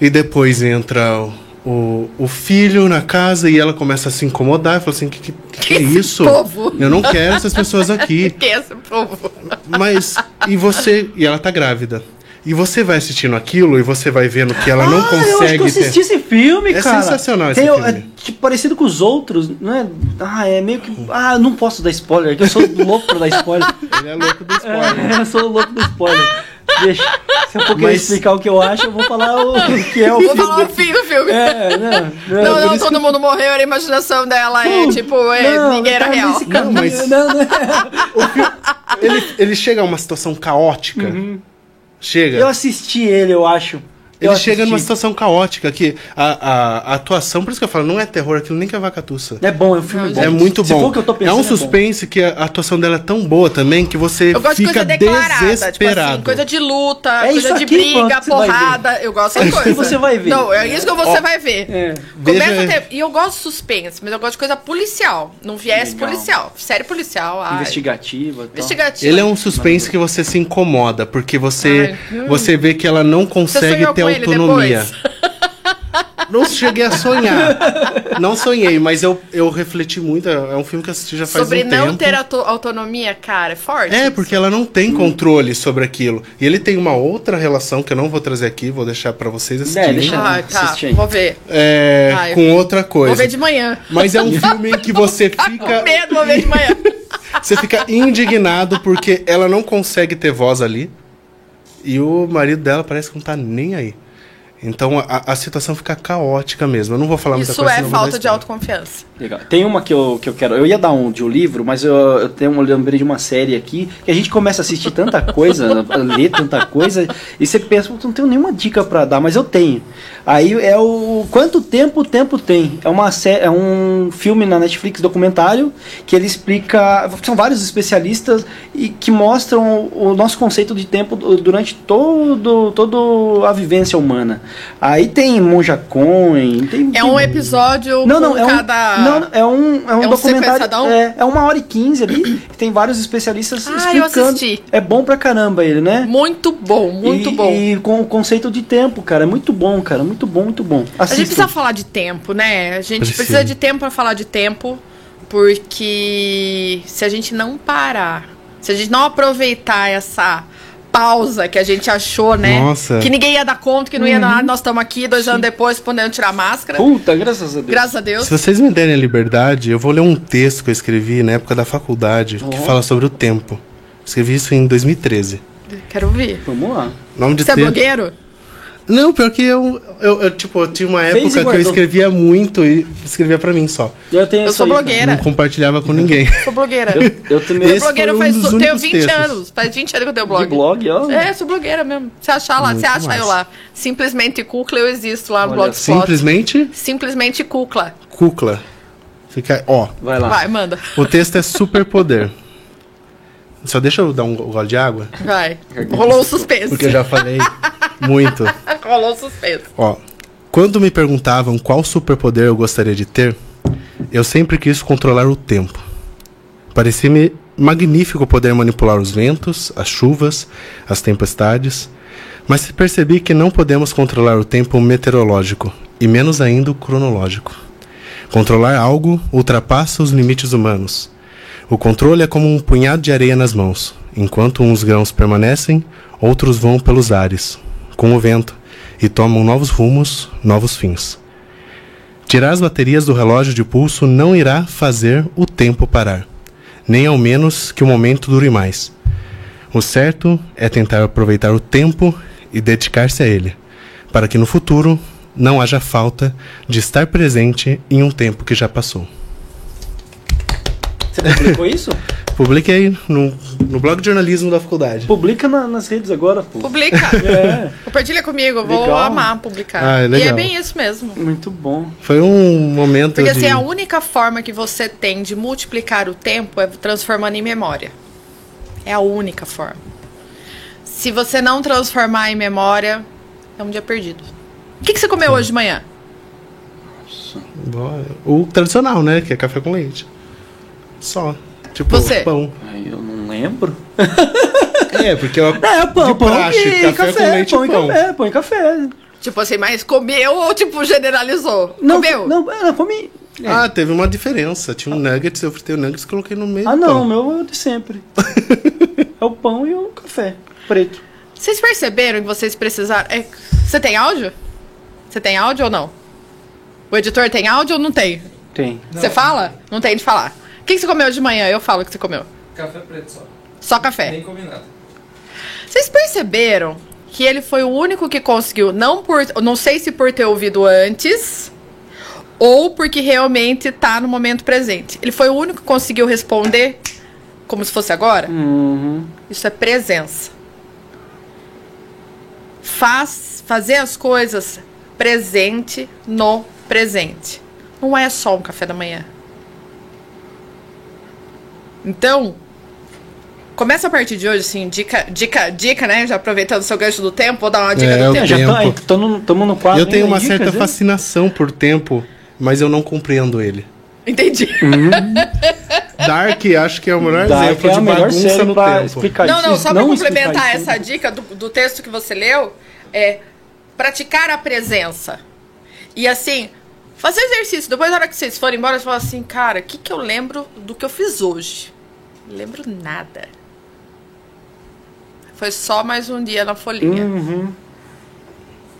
e depois entra o, o, o filho na casa, e ela começa a se incomodar, e fala assim, que, que, que é isso? povo?" Eu não quero essas pessoas aqui. Que é esse povo? Mas, e você, e ela tá grávida. E você vai assistindo aquilo e você vai vendo que ela não Ah, eu acho que consegue eu assisti ter. esse filme, É cara. sensacional esse Tem, filme. É, tipo, parecido com os outros, não é? Ah, é meio que. Ah, não posso dar spoiler, que eu sou louco pra dar spoiler. Ele é louco do spoiler. É, eu sou louco do spoiler. Deixa. Se eu for querer Mas- explicar o que eu acho, eu vou falar o que é o Vou filme. falar o fim do filme. É, não, não, Não, não, isso todo mundo morreu, era a imaginação dela, é tipo, é, não, ninguém era real. Não, mas- não, não. Ele, ele chega a uma situação caótica. Chega. Eu assisti ele, eu acho. Eu Ele chega numa assisti. situação caótica que a, a, a atuação, por isso que eu falo, não é terror, aquilo nem que é vacatuça. É bom, é um filme bom. É muito Se bom. for o que eu tô é pensando, um suspense que a atuação dela é tão boa também que você Eu gosto de fica coisa declarada, tipo desesperado. assim, coisa de luta, É coisa de aqui, briga, porrada. Eu gosto É que coisas. você vai ver. Não, é isso que você Ó, vai ver. É. Começa ter- E eu gosto de suspense, mas eu gosto de coisa policial. Não viés Legal. policial. Série policial. ai. Investigativa. tal. Investigativa. Ele é um suspense que você se incomoda, porque você, Ai, hum. você vê que ela não consegue ter autonomia. depois? Não cheguei a sonhar. Não sonhei, mas eu, eu refleti muito. É um filme que eu assisti já faz Sobre um não tempo. ter auto- autonomia, cara, é forte. É, porque ela não tem controle sobre aquilo. E ele tem uma outra relação que eu não vou trazer aqui, vou deixar pra vocês assistirem. deixa- Ah, tá. Assiste aí. Vou ver. É, Ai, com outra coisa. Vou ver de manhã. Mas é um filme em que você Tá com fica, medo, vou ver de manhã. você fica indignado porque ela não consegue ter voz ali. E o marido dela parece que não tá nem aí. Então a, a situação fica caótica mesmo. Eu não vou falar muita Isso coisa. é senão eu vou falta de autoconfiança. Legal. Tem uma que eu, que eu quero. Eu ia dar um de um livro, mas eu, eu tenho um lembrei de uma série aqui que a gente começa a assistir tanta coisa, a ler tanta coisa, e você pensa, "Putz, não tenho nenhuma dica pra dar, mas eu tenho. Aí é o Quanto Tempo o Tempo Tem. É, uma é um filme na Netflix documentário que ele explica. São vários especialistas e que mostram o nosso conceito de tempo du- durante todo, todo a vivência humana. Aí tem Monja Cohen, tem. É um episódio não, não, é um, cada... não, é um, é um É um documentário. É, é uma hora e quinze ali. que tem vários especialistas Ah, eu explicando. assisti. É bom pra caramba ele, né? Muito bom, muito e, bom. E com o conceito de tempo, cara. É muito bom, cara. Muito bom, muito bom. A gente Assistam. precisa falar de tempo, né? A gente Precisa. precisa de tempo pra falar de tempo, porque se a gente não parar, se a gente não aproveitar essa pausa que a gente achou, né? Nossa. Que ninguém ia dar conta, que não ia Uhum. dar nada, nós estamos aqui dois anos depois podendo tirar a máscara. Puta, graças a Deus. Graças a Deus. Se vocês me derem a liberdade, eu vou ler um texto que eu escrevi na época da faculdade que Oh. fala sobre o tempo. Escrevi isso em 2013. Quero ouvir. Vamos lá. Nome de Você é texto- blogueiro? Não, pior que eu, eu, eu, tipo, eu tinha uma época que eu escrevia muito e escrevia pra mim só. Eu, tenho Eu sou aí, blogueira. Não compartilhava com ninguém. Sou blogueira. Eu, eu também. Sou Esse blogueira um faz, tenho únicos 20 textos. anos. Faz 20 anos que eu tenho blog. De blog, ó. É, sou blogueira mesmo. Se achar lá, Muito se acha eu lá. Simplesmente Kukla, eu existo lá no Olha, Blogspot. Simplesmente Simplesmente Kukla. Kukla. Fica, ó, Vai lá. Vai, manda. o texto é superpoder. Só deixa eu dar um gole de água, Vai. Rolou o suspense. porque eu já falei muito. Rolou o suspense. Ó, quando me perguntavam qual superpoder eu gostaria de ter, eu sempre quis controlar o tempo. Parecia-me magnífico poder manipular os ventos, as chuvas, as tempestades, mas percebi que não podemos controlar o tempo meteorológico, e menos ainda o cronológico. Controlar algo ultrapassa os limites humanos. O controle é como um punhado de areia nas mãos. Enquanto uns grãos permanecem, outros vão pelos ares, com o vento, e tomam novos rumos, novos fins. Tirar as baterias do relógio de pulso não irá fazer o tempo parar, nem ao menos que o momento dure mais. O certo é tentar aproveitar o tempo e dedicar-se a ele, para que no futuro não haja falta de estar presente em um tempo que já passou. Você publicou isso? Publiquei no, no blog de jornalismo da faculdade. Publica na- nas redes agora, pô. Publica. É, Compartilha comigo, eu vou Legal. amar publicar. Ah, é e é legal. bem isso mesmo. muito bom. Foi um momento Porque de... assim, a única forma que você tem de multiplicar o tempo é transformando em memória. É a única forma. Se você não transformar em memória, é um dia perdido. O que, que você comeu hoje de manhã? O tradicional, né? Que é café com leite. Só. Tipo, Você? pão. Ai, eu não lembro. É, porque eu... É, pão, de pão praxe, e café, com leite pão e pão. café, pão e café. Tipo assim, mas comeu ou tipo generalizou? Não, comeu? não, é, eu comi. É. Ah, teve uma diferença. Tinha um nuggets, eu fritei o nuggets e coloquei no meio Ah, não, o pão. meu é o de sempre. é o pão e o café preto. Vocês perceberam que vocês precisaram. é, você tem áudio? Você tem áudio ou não? O editor tem áudio ou não tem? Tem. Você fala? Não tem de falar. O que, que você comeu de manhã? Eu falo o que você comeu. Café preto só. Só café. Nem comi nada. Vocês perceberam que ele foi o único que conseguiu, não por, não sei se por ter ouvido antes ou porque realmente tá no momento presente. Ele foi o único que conseguiu responder como se fosse agora. Uhum. Isso é presença. Faz fazer as coisas presente no presente. Não é só um café da manhã. Então, começa a partir de hoje, assim, dica, dica, dica, né? Já aproveitando o seu gancho do tempo, vou dar uma dica É, do eu tempo. Já Tempo. estamos no quadro. eu tenho uma certa fascinação por tempo, mas eu não compreendo ele. Entendi. Dark, acho que é o melhor Dark exemplo é de melhor bagunça no tempo. explicar Não, isso. não, só pra explicar complementar essa dica do, do texto que você leu, é praticar a presença. E assim, fazer exercício. Depois, na hora que vocês forem embora, você fala assim, cara, o que, que eu lembro do que eu fiz hoje? Não lembro nada. Foi só mais um dia na folhinha. Uhum.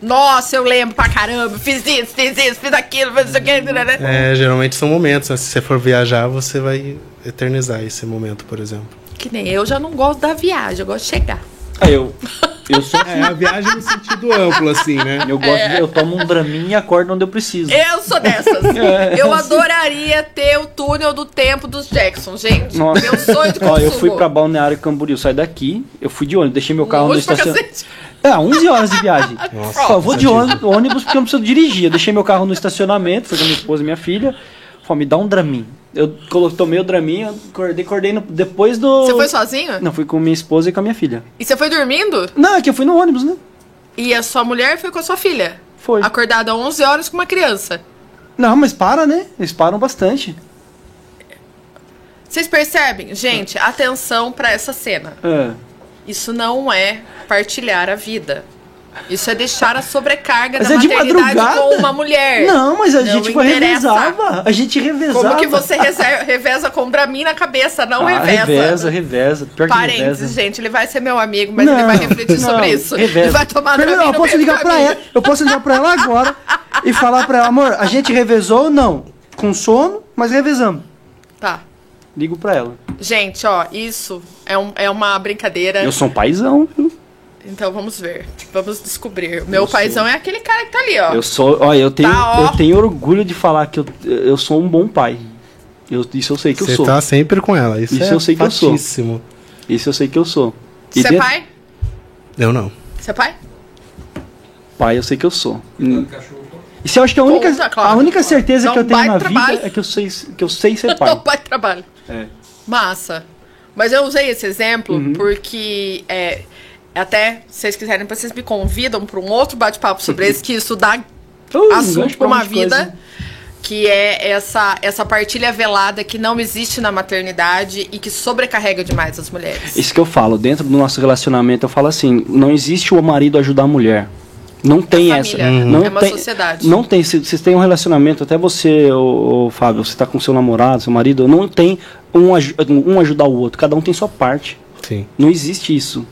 Nossa, eu lembro pra caramba, fiz isso, fiz isso, fiz aquilo, fiz isso aqui, né? É, geralmente são momentos. né? Se você for viajar, você vai eternizar esse momento, por exemplo. Que nem eu já não gosto da viagem, eu gosto de chegar. Ah, eu, eu sou É, a viagem no sentido amplo, assim, né? Eu gosto, de- eu tomo um draminha e acordo onde eu preciso. Eu sou dessas. É. Eu adoraria ter o túnel do tempo dos Jackson, gente. Nossa. Meu sonho de Ó, consumo. eu fui pra Balneário Camboriú, saí daqui, eu fui de ônibus, deixei meu carro no estacionamento. É, 11 horas de viagem. Nossa, Ó, eu vou de ônibus, ônibus porque eu não preciso dirigir. Eu deixei meu carro no estacionamento, fui com minha esposa e minha filha. Falei, me dá um dramin. Eu tomei o dramin, eu acordei, acordei no- depois do. Você foi sozinho? Não, fui com minha esposa e com a minha filha. E você foi dormindo? Não, é que eu fui no ônibus, né? E a sua mulher foi com a sua filha? Foi. Acordada às 11 horas com uma criança. Não, mas para, né? Eles param bastante. Vocês percebem? Gente, atenção pra essa cena. É. Isso não é partilhar a vida. Isso é deixar a sobrecarga Mas da é de maternidade madrugada. com uma mulher. Não, mas a Não gente interessa. revezava. A gente revezava. Como que você reveza com Dramin na cabeça? Não ah, reveza. reveza, reveza. Pior que Parênteses, reveza. gente, ele vai ser meu amigo, mas ele vai refletir não, sobre isso. reveza. Ele vai tomar Pera, Dramin não, eu no posso ligar pra caminho. ela. Eu posso ligar pra ela agora e falar pra ela, amor, a gente revezou ou não? Com sono, mas revezamos. Tá. Ligo pra ela. Gente, ó, isso é, um- é uma brincadeira. Eu sou um paizão, viu? Então vamos ver. Vamos descobrir. Meu paizão é aquele cara que tá ali, ó. Eu sou, olha, eu tenho, Tá, ó. eu tenho orgulho de falar que eu, eu sou um bom pai. Eu, isso eu sei que eu Você sou. tá sempre com ela. Isso, Isso é eu sei que eu sou. fatíssimo. Isso eu sei que eu sou. Você é dentro- pai? Eu não. Você é pai? Pai, eu sei que eu sou. Hum. Isso eu acho que a única, claro. a única certeza que eu tenho na trabalho. vida é que eu sei, que eu sei ser Não, pai. pai trabalha. É. Massa. Mas eu usei esse exemplo Uhum. porque é, até, se vocês quiserem, vocês me convidam para um outro bate-papo sobre isso, que isso dá Uh, assunto para pra um uma de coisa. vida. Que é essa, essa partilha velada que não existe na maternidade e que sobrecarrega demais as mulheres. Isso que eu falo, dentro do nosso relacionamento, eu falo assim, não existe o marido ajudar a mulher. Não tem essa. Não é uma tem, sociedade. Não tem. Se vocês têm um relacionamento, até você, ô, ô, Fábio, você tá com seu namorado, seu marido, não tem um, um ajudar o outro. Cada um tem sua parte. Sim. Não existe isso.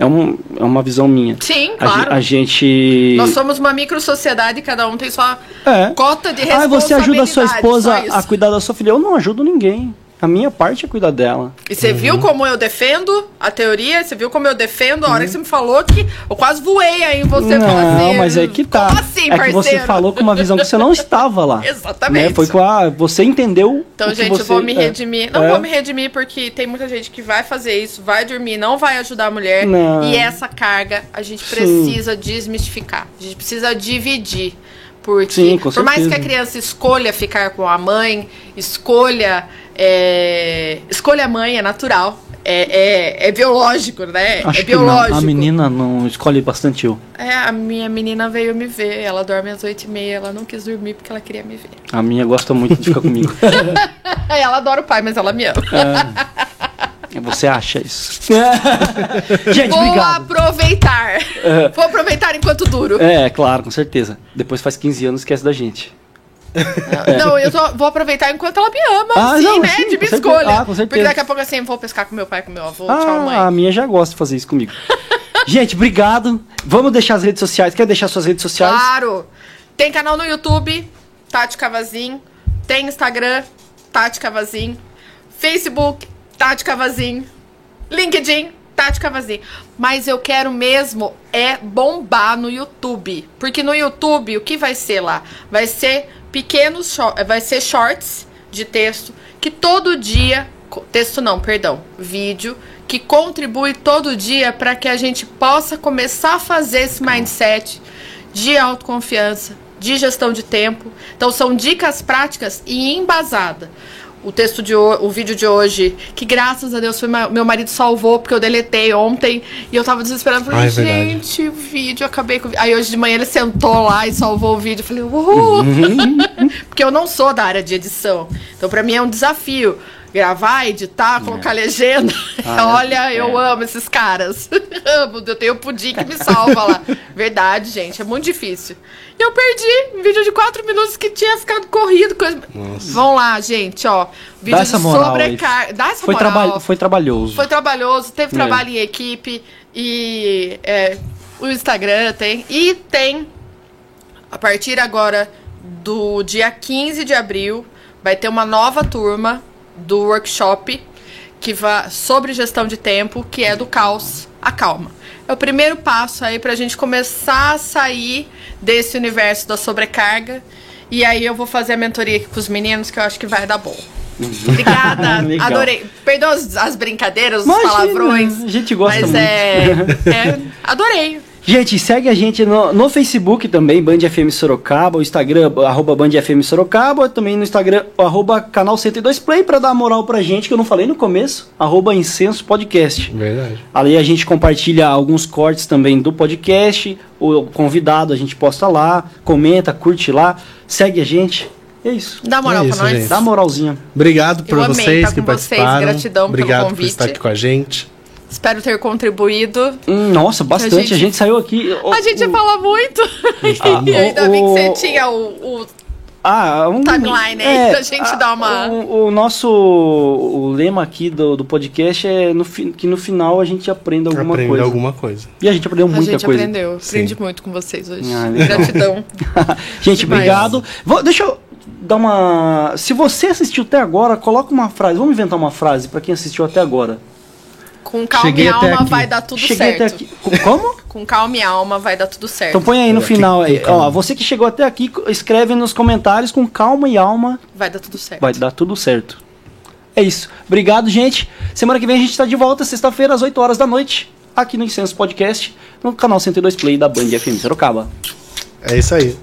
É, um, é uma visão minha. Sim, A, claro. a gente. Nós somos uma micro-sociedade e cada um tem sua É. cota de Ah, você ajuda a sua responsabilidade, esposa a cuidar da sua filha. Eu não ajudo ninguém. A minha parte é cuidar dela. E você viu Uhum. como eu defendo a teoria? Você viu como eu defendo a hora que você me falou que eu quase voei aí em você não, assim, mas é que tá. Como assim, é que parceiro? você falou com uma visão que você não estava lá. Exatamente. Né? Foi com a. Você entendeu. Então, que gente, você, eu vou me é. redimir. Não É. vou me redimir porque tem muita gente que vai fazer isso, vai dormir, não vai ajudar a mulher. Não. E essa carga a gente Sim. precisa desmistificar. A gente precisa dividir. Porque Sim, por mais que a criança escolha ficar com a mãe, escolha. É, escolha a mãe, é natural. É, é, é biológico, né? Acho é que não. biológico. A menina não escolhe bastante eu. É, a minha menina veio me ver. Ela dorme às oito e meia. Ela não quis dormir porque ela queria me ver. A minha gosta muito de ficar comigo. ela adora o pai, mas ela me ama. Você acha isso? Gente, Vou obrigado. aproveitar. Vou aproveitar enquanto duro. É, claro, com certeza. Depois faz 15 anos esquece da gente. Não, eu tô- vou aproveitar enquanto ela me ama, Ah, sim, não, né? sim, de minha escolha. Ah. Porque daqui a pouco assim, vou pescar com meu pai, com meu avô, tchau, mãe. Ah, a minha já gosta de fazer isso comigo. Gente, obrigado. Vamos deixar as redes sociais. Quer deixar suas redes sociais? Claro! Tem canal no YouTube, Tati Cavazin. Tem Instagram, Tati Cavazin. Facebook, Tati Cavazin. LinkedIn, Tati Cavazinho. Mas eu quero mesmo é bombar no YouTube. Porque no YouTube, o que vai ser lá? Vai ser pequenos, vai ser shorts de texto que todo dia, texto não, perdão, vídeo que contribui todo dia para que a gente possa começar a fazer esse mindset de autoconfiança, de gestão de tempo. Então são dicas práticas e embasada o texto de o, o vídeo de hoje, que graças a Deus foi meu marido salvou, porque eu deletei ontem e eu tava desesperada. Falei, Ai, gente, o vídeo, acabei com. Aí hoje de manhã ele sentou lá e salvou o vídeo. Eu falei, uhul! porque eu não sou da área de edição. Então, pra mim é um desafio gravar, editar, colocar é. legenda. Ah, Olha, é. eu amo esses caras. amo, eu tenho o pudim que me salva lá. Verdade, gente, é muito difícil. E eu perdi um vídeo de quatro minutos que tinha ficado corrido. Coisa... Vão lá, gente, ó. Vídeo Dá essa moral sobrecarga. Dá essa foi moral. foi trabalhoso. Foi trabalhoso, teve é. trabalho em equipe. E é, o Instagram tem. E tem, a partir agora do dia 15 de abril, vai ter uma nova turma do workshop que vai sobre gestão de tempo, que é do caos à calma. É o primeiro passo aí para a gente começar a sair desse universo da sobrecarga. E aí eu vou fazer a mentoria aqui com os meninos, que eu acho que vai dar bom. Uhum. Obrigada, adorei. Perdoa as, as brincadeiras, os Imagina, palavrões. A gente gosta mas muito. É, é, adorei. Gente, segue a gente no, no Facebook também, Band FM Sorocaba, o Instagram, arroba Band FM Sorocaba, também no Instagram, arroba canal 102 Play, pra dar moral pra gente, que eu não falei no começo, arroba Incenso Podcast. Verdade. Ali a gente compartilha alguns cortes também do podcast, o convidado a gente posta lá, comenta, curte lá, segue a gente. É isso. Dá moral é isso, pra nós. Gente. Dá moralzinha. Obrigado por vocês que participaram. Vocês, gratidão Obrigado pelo convite. por estar aqui com a gente. Espero ter contribuído. Hum, nossa, bastante. A gente, a gente saiu aqui. O, a gente o, fala muito. Ah, e ainda bem que você tinha o, o ah, um, tagline aí é, pra gente a, dar uma. O, o, nosso o lema aqui do, do podcast é no, que no final a gente aprenda alguma Aprende coisa. alguma coisa. E a gente aprendeu muita coisa. A gente aprendeu. Aprendi muito com vocês hoje. Ah, Gratidão. gente, Demais. obrigado. Vou, deixa eu dar uma. Se você assistiu até agora, coloca uma frase. Vamos inventar uma frase para quem assistiu até agora. Com calma Cheguei e alma vai dar tudo Cheguei certo. Como? Com calma e alma vai dar tudo certo. Então põe aí no final. Aí. Ó, você que chegou até aqui, escreve nos comentários com calma e alma. Vai dar tudo certo. Vai dar tudo certo. É isso. Obrigado, gente. Semana que vem a gente está de volta, sexta-feira, às 8 horas da noite, aqui no Incenso Podcast, no canal 102 Play da Band FM Sorocaba. É isso aí.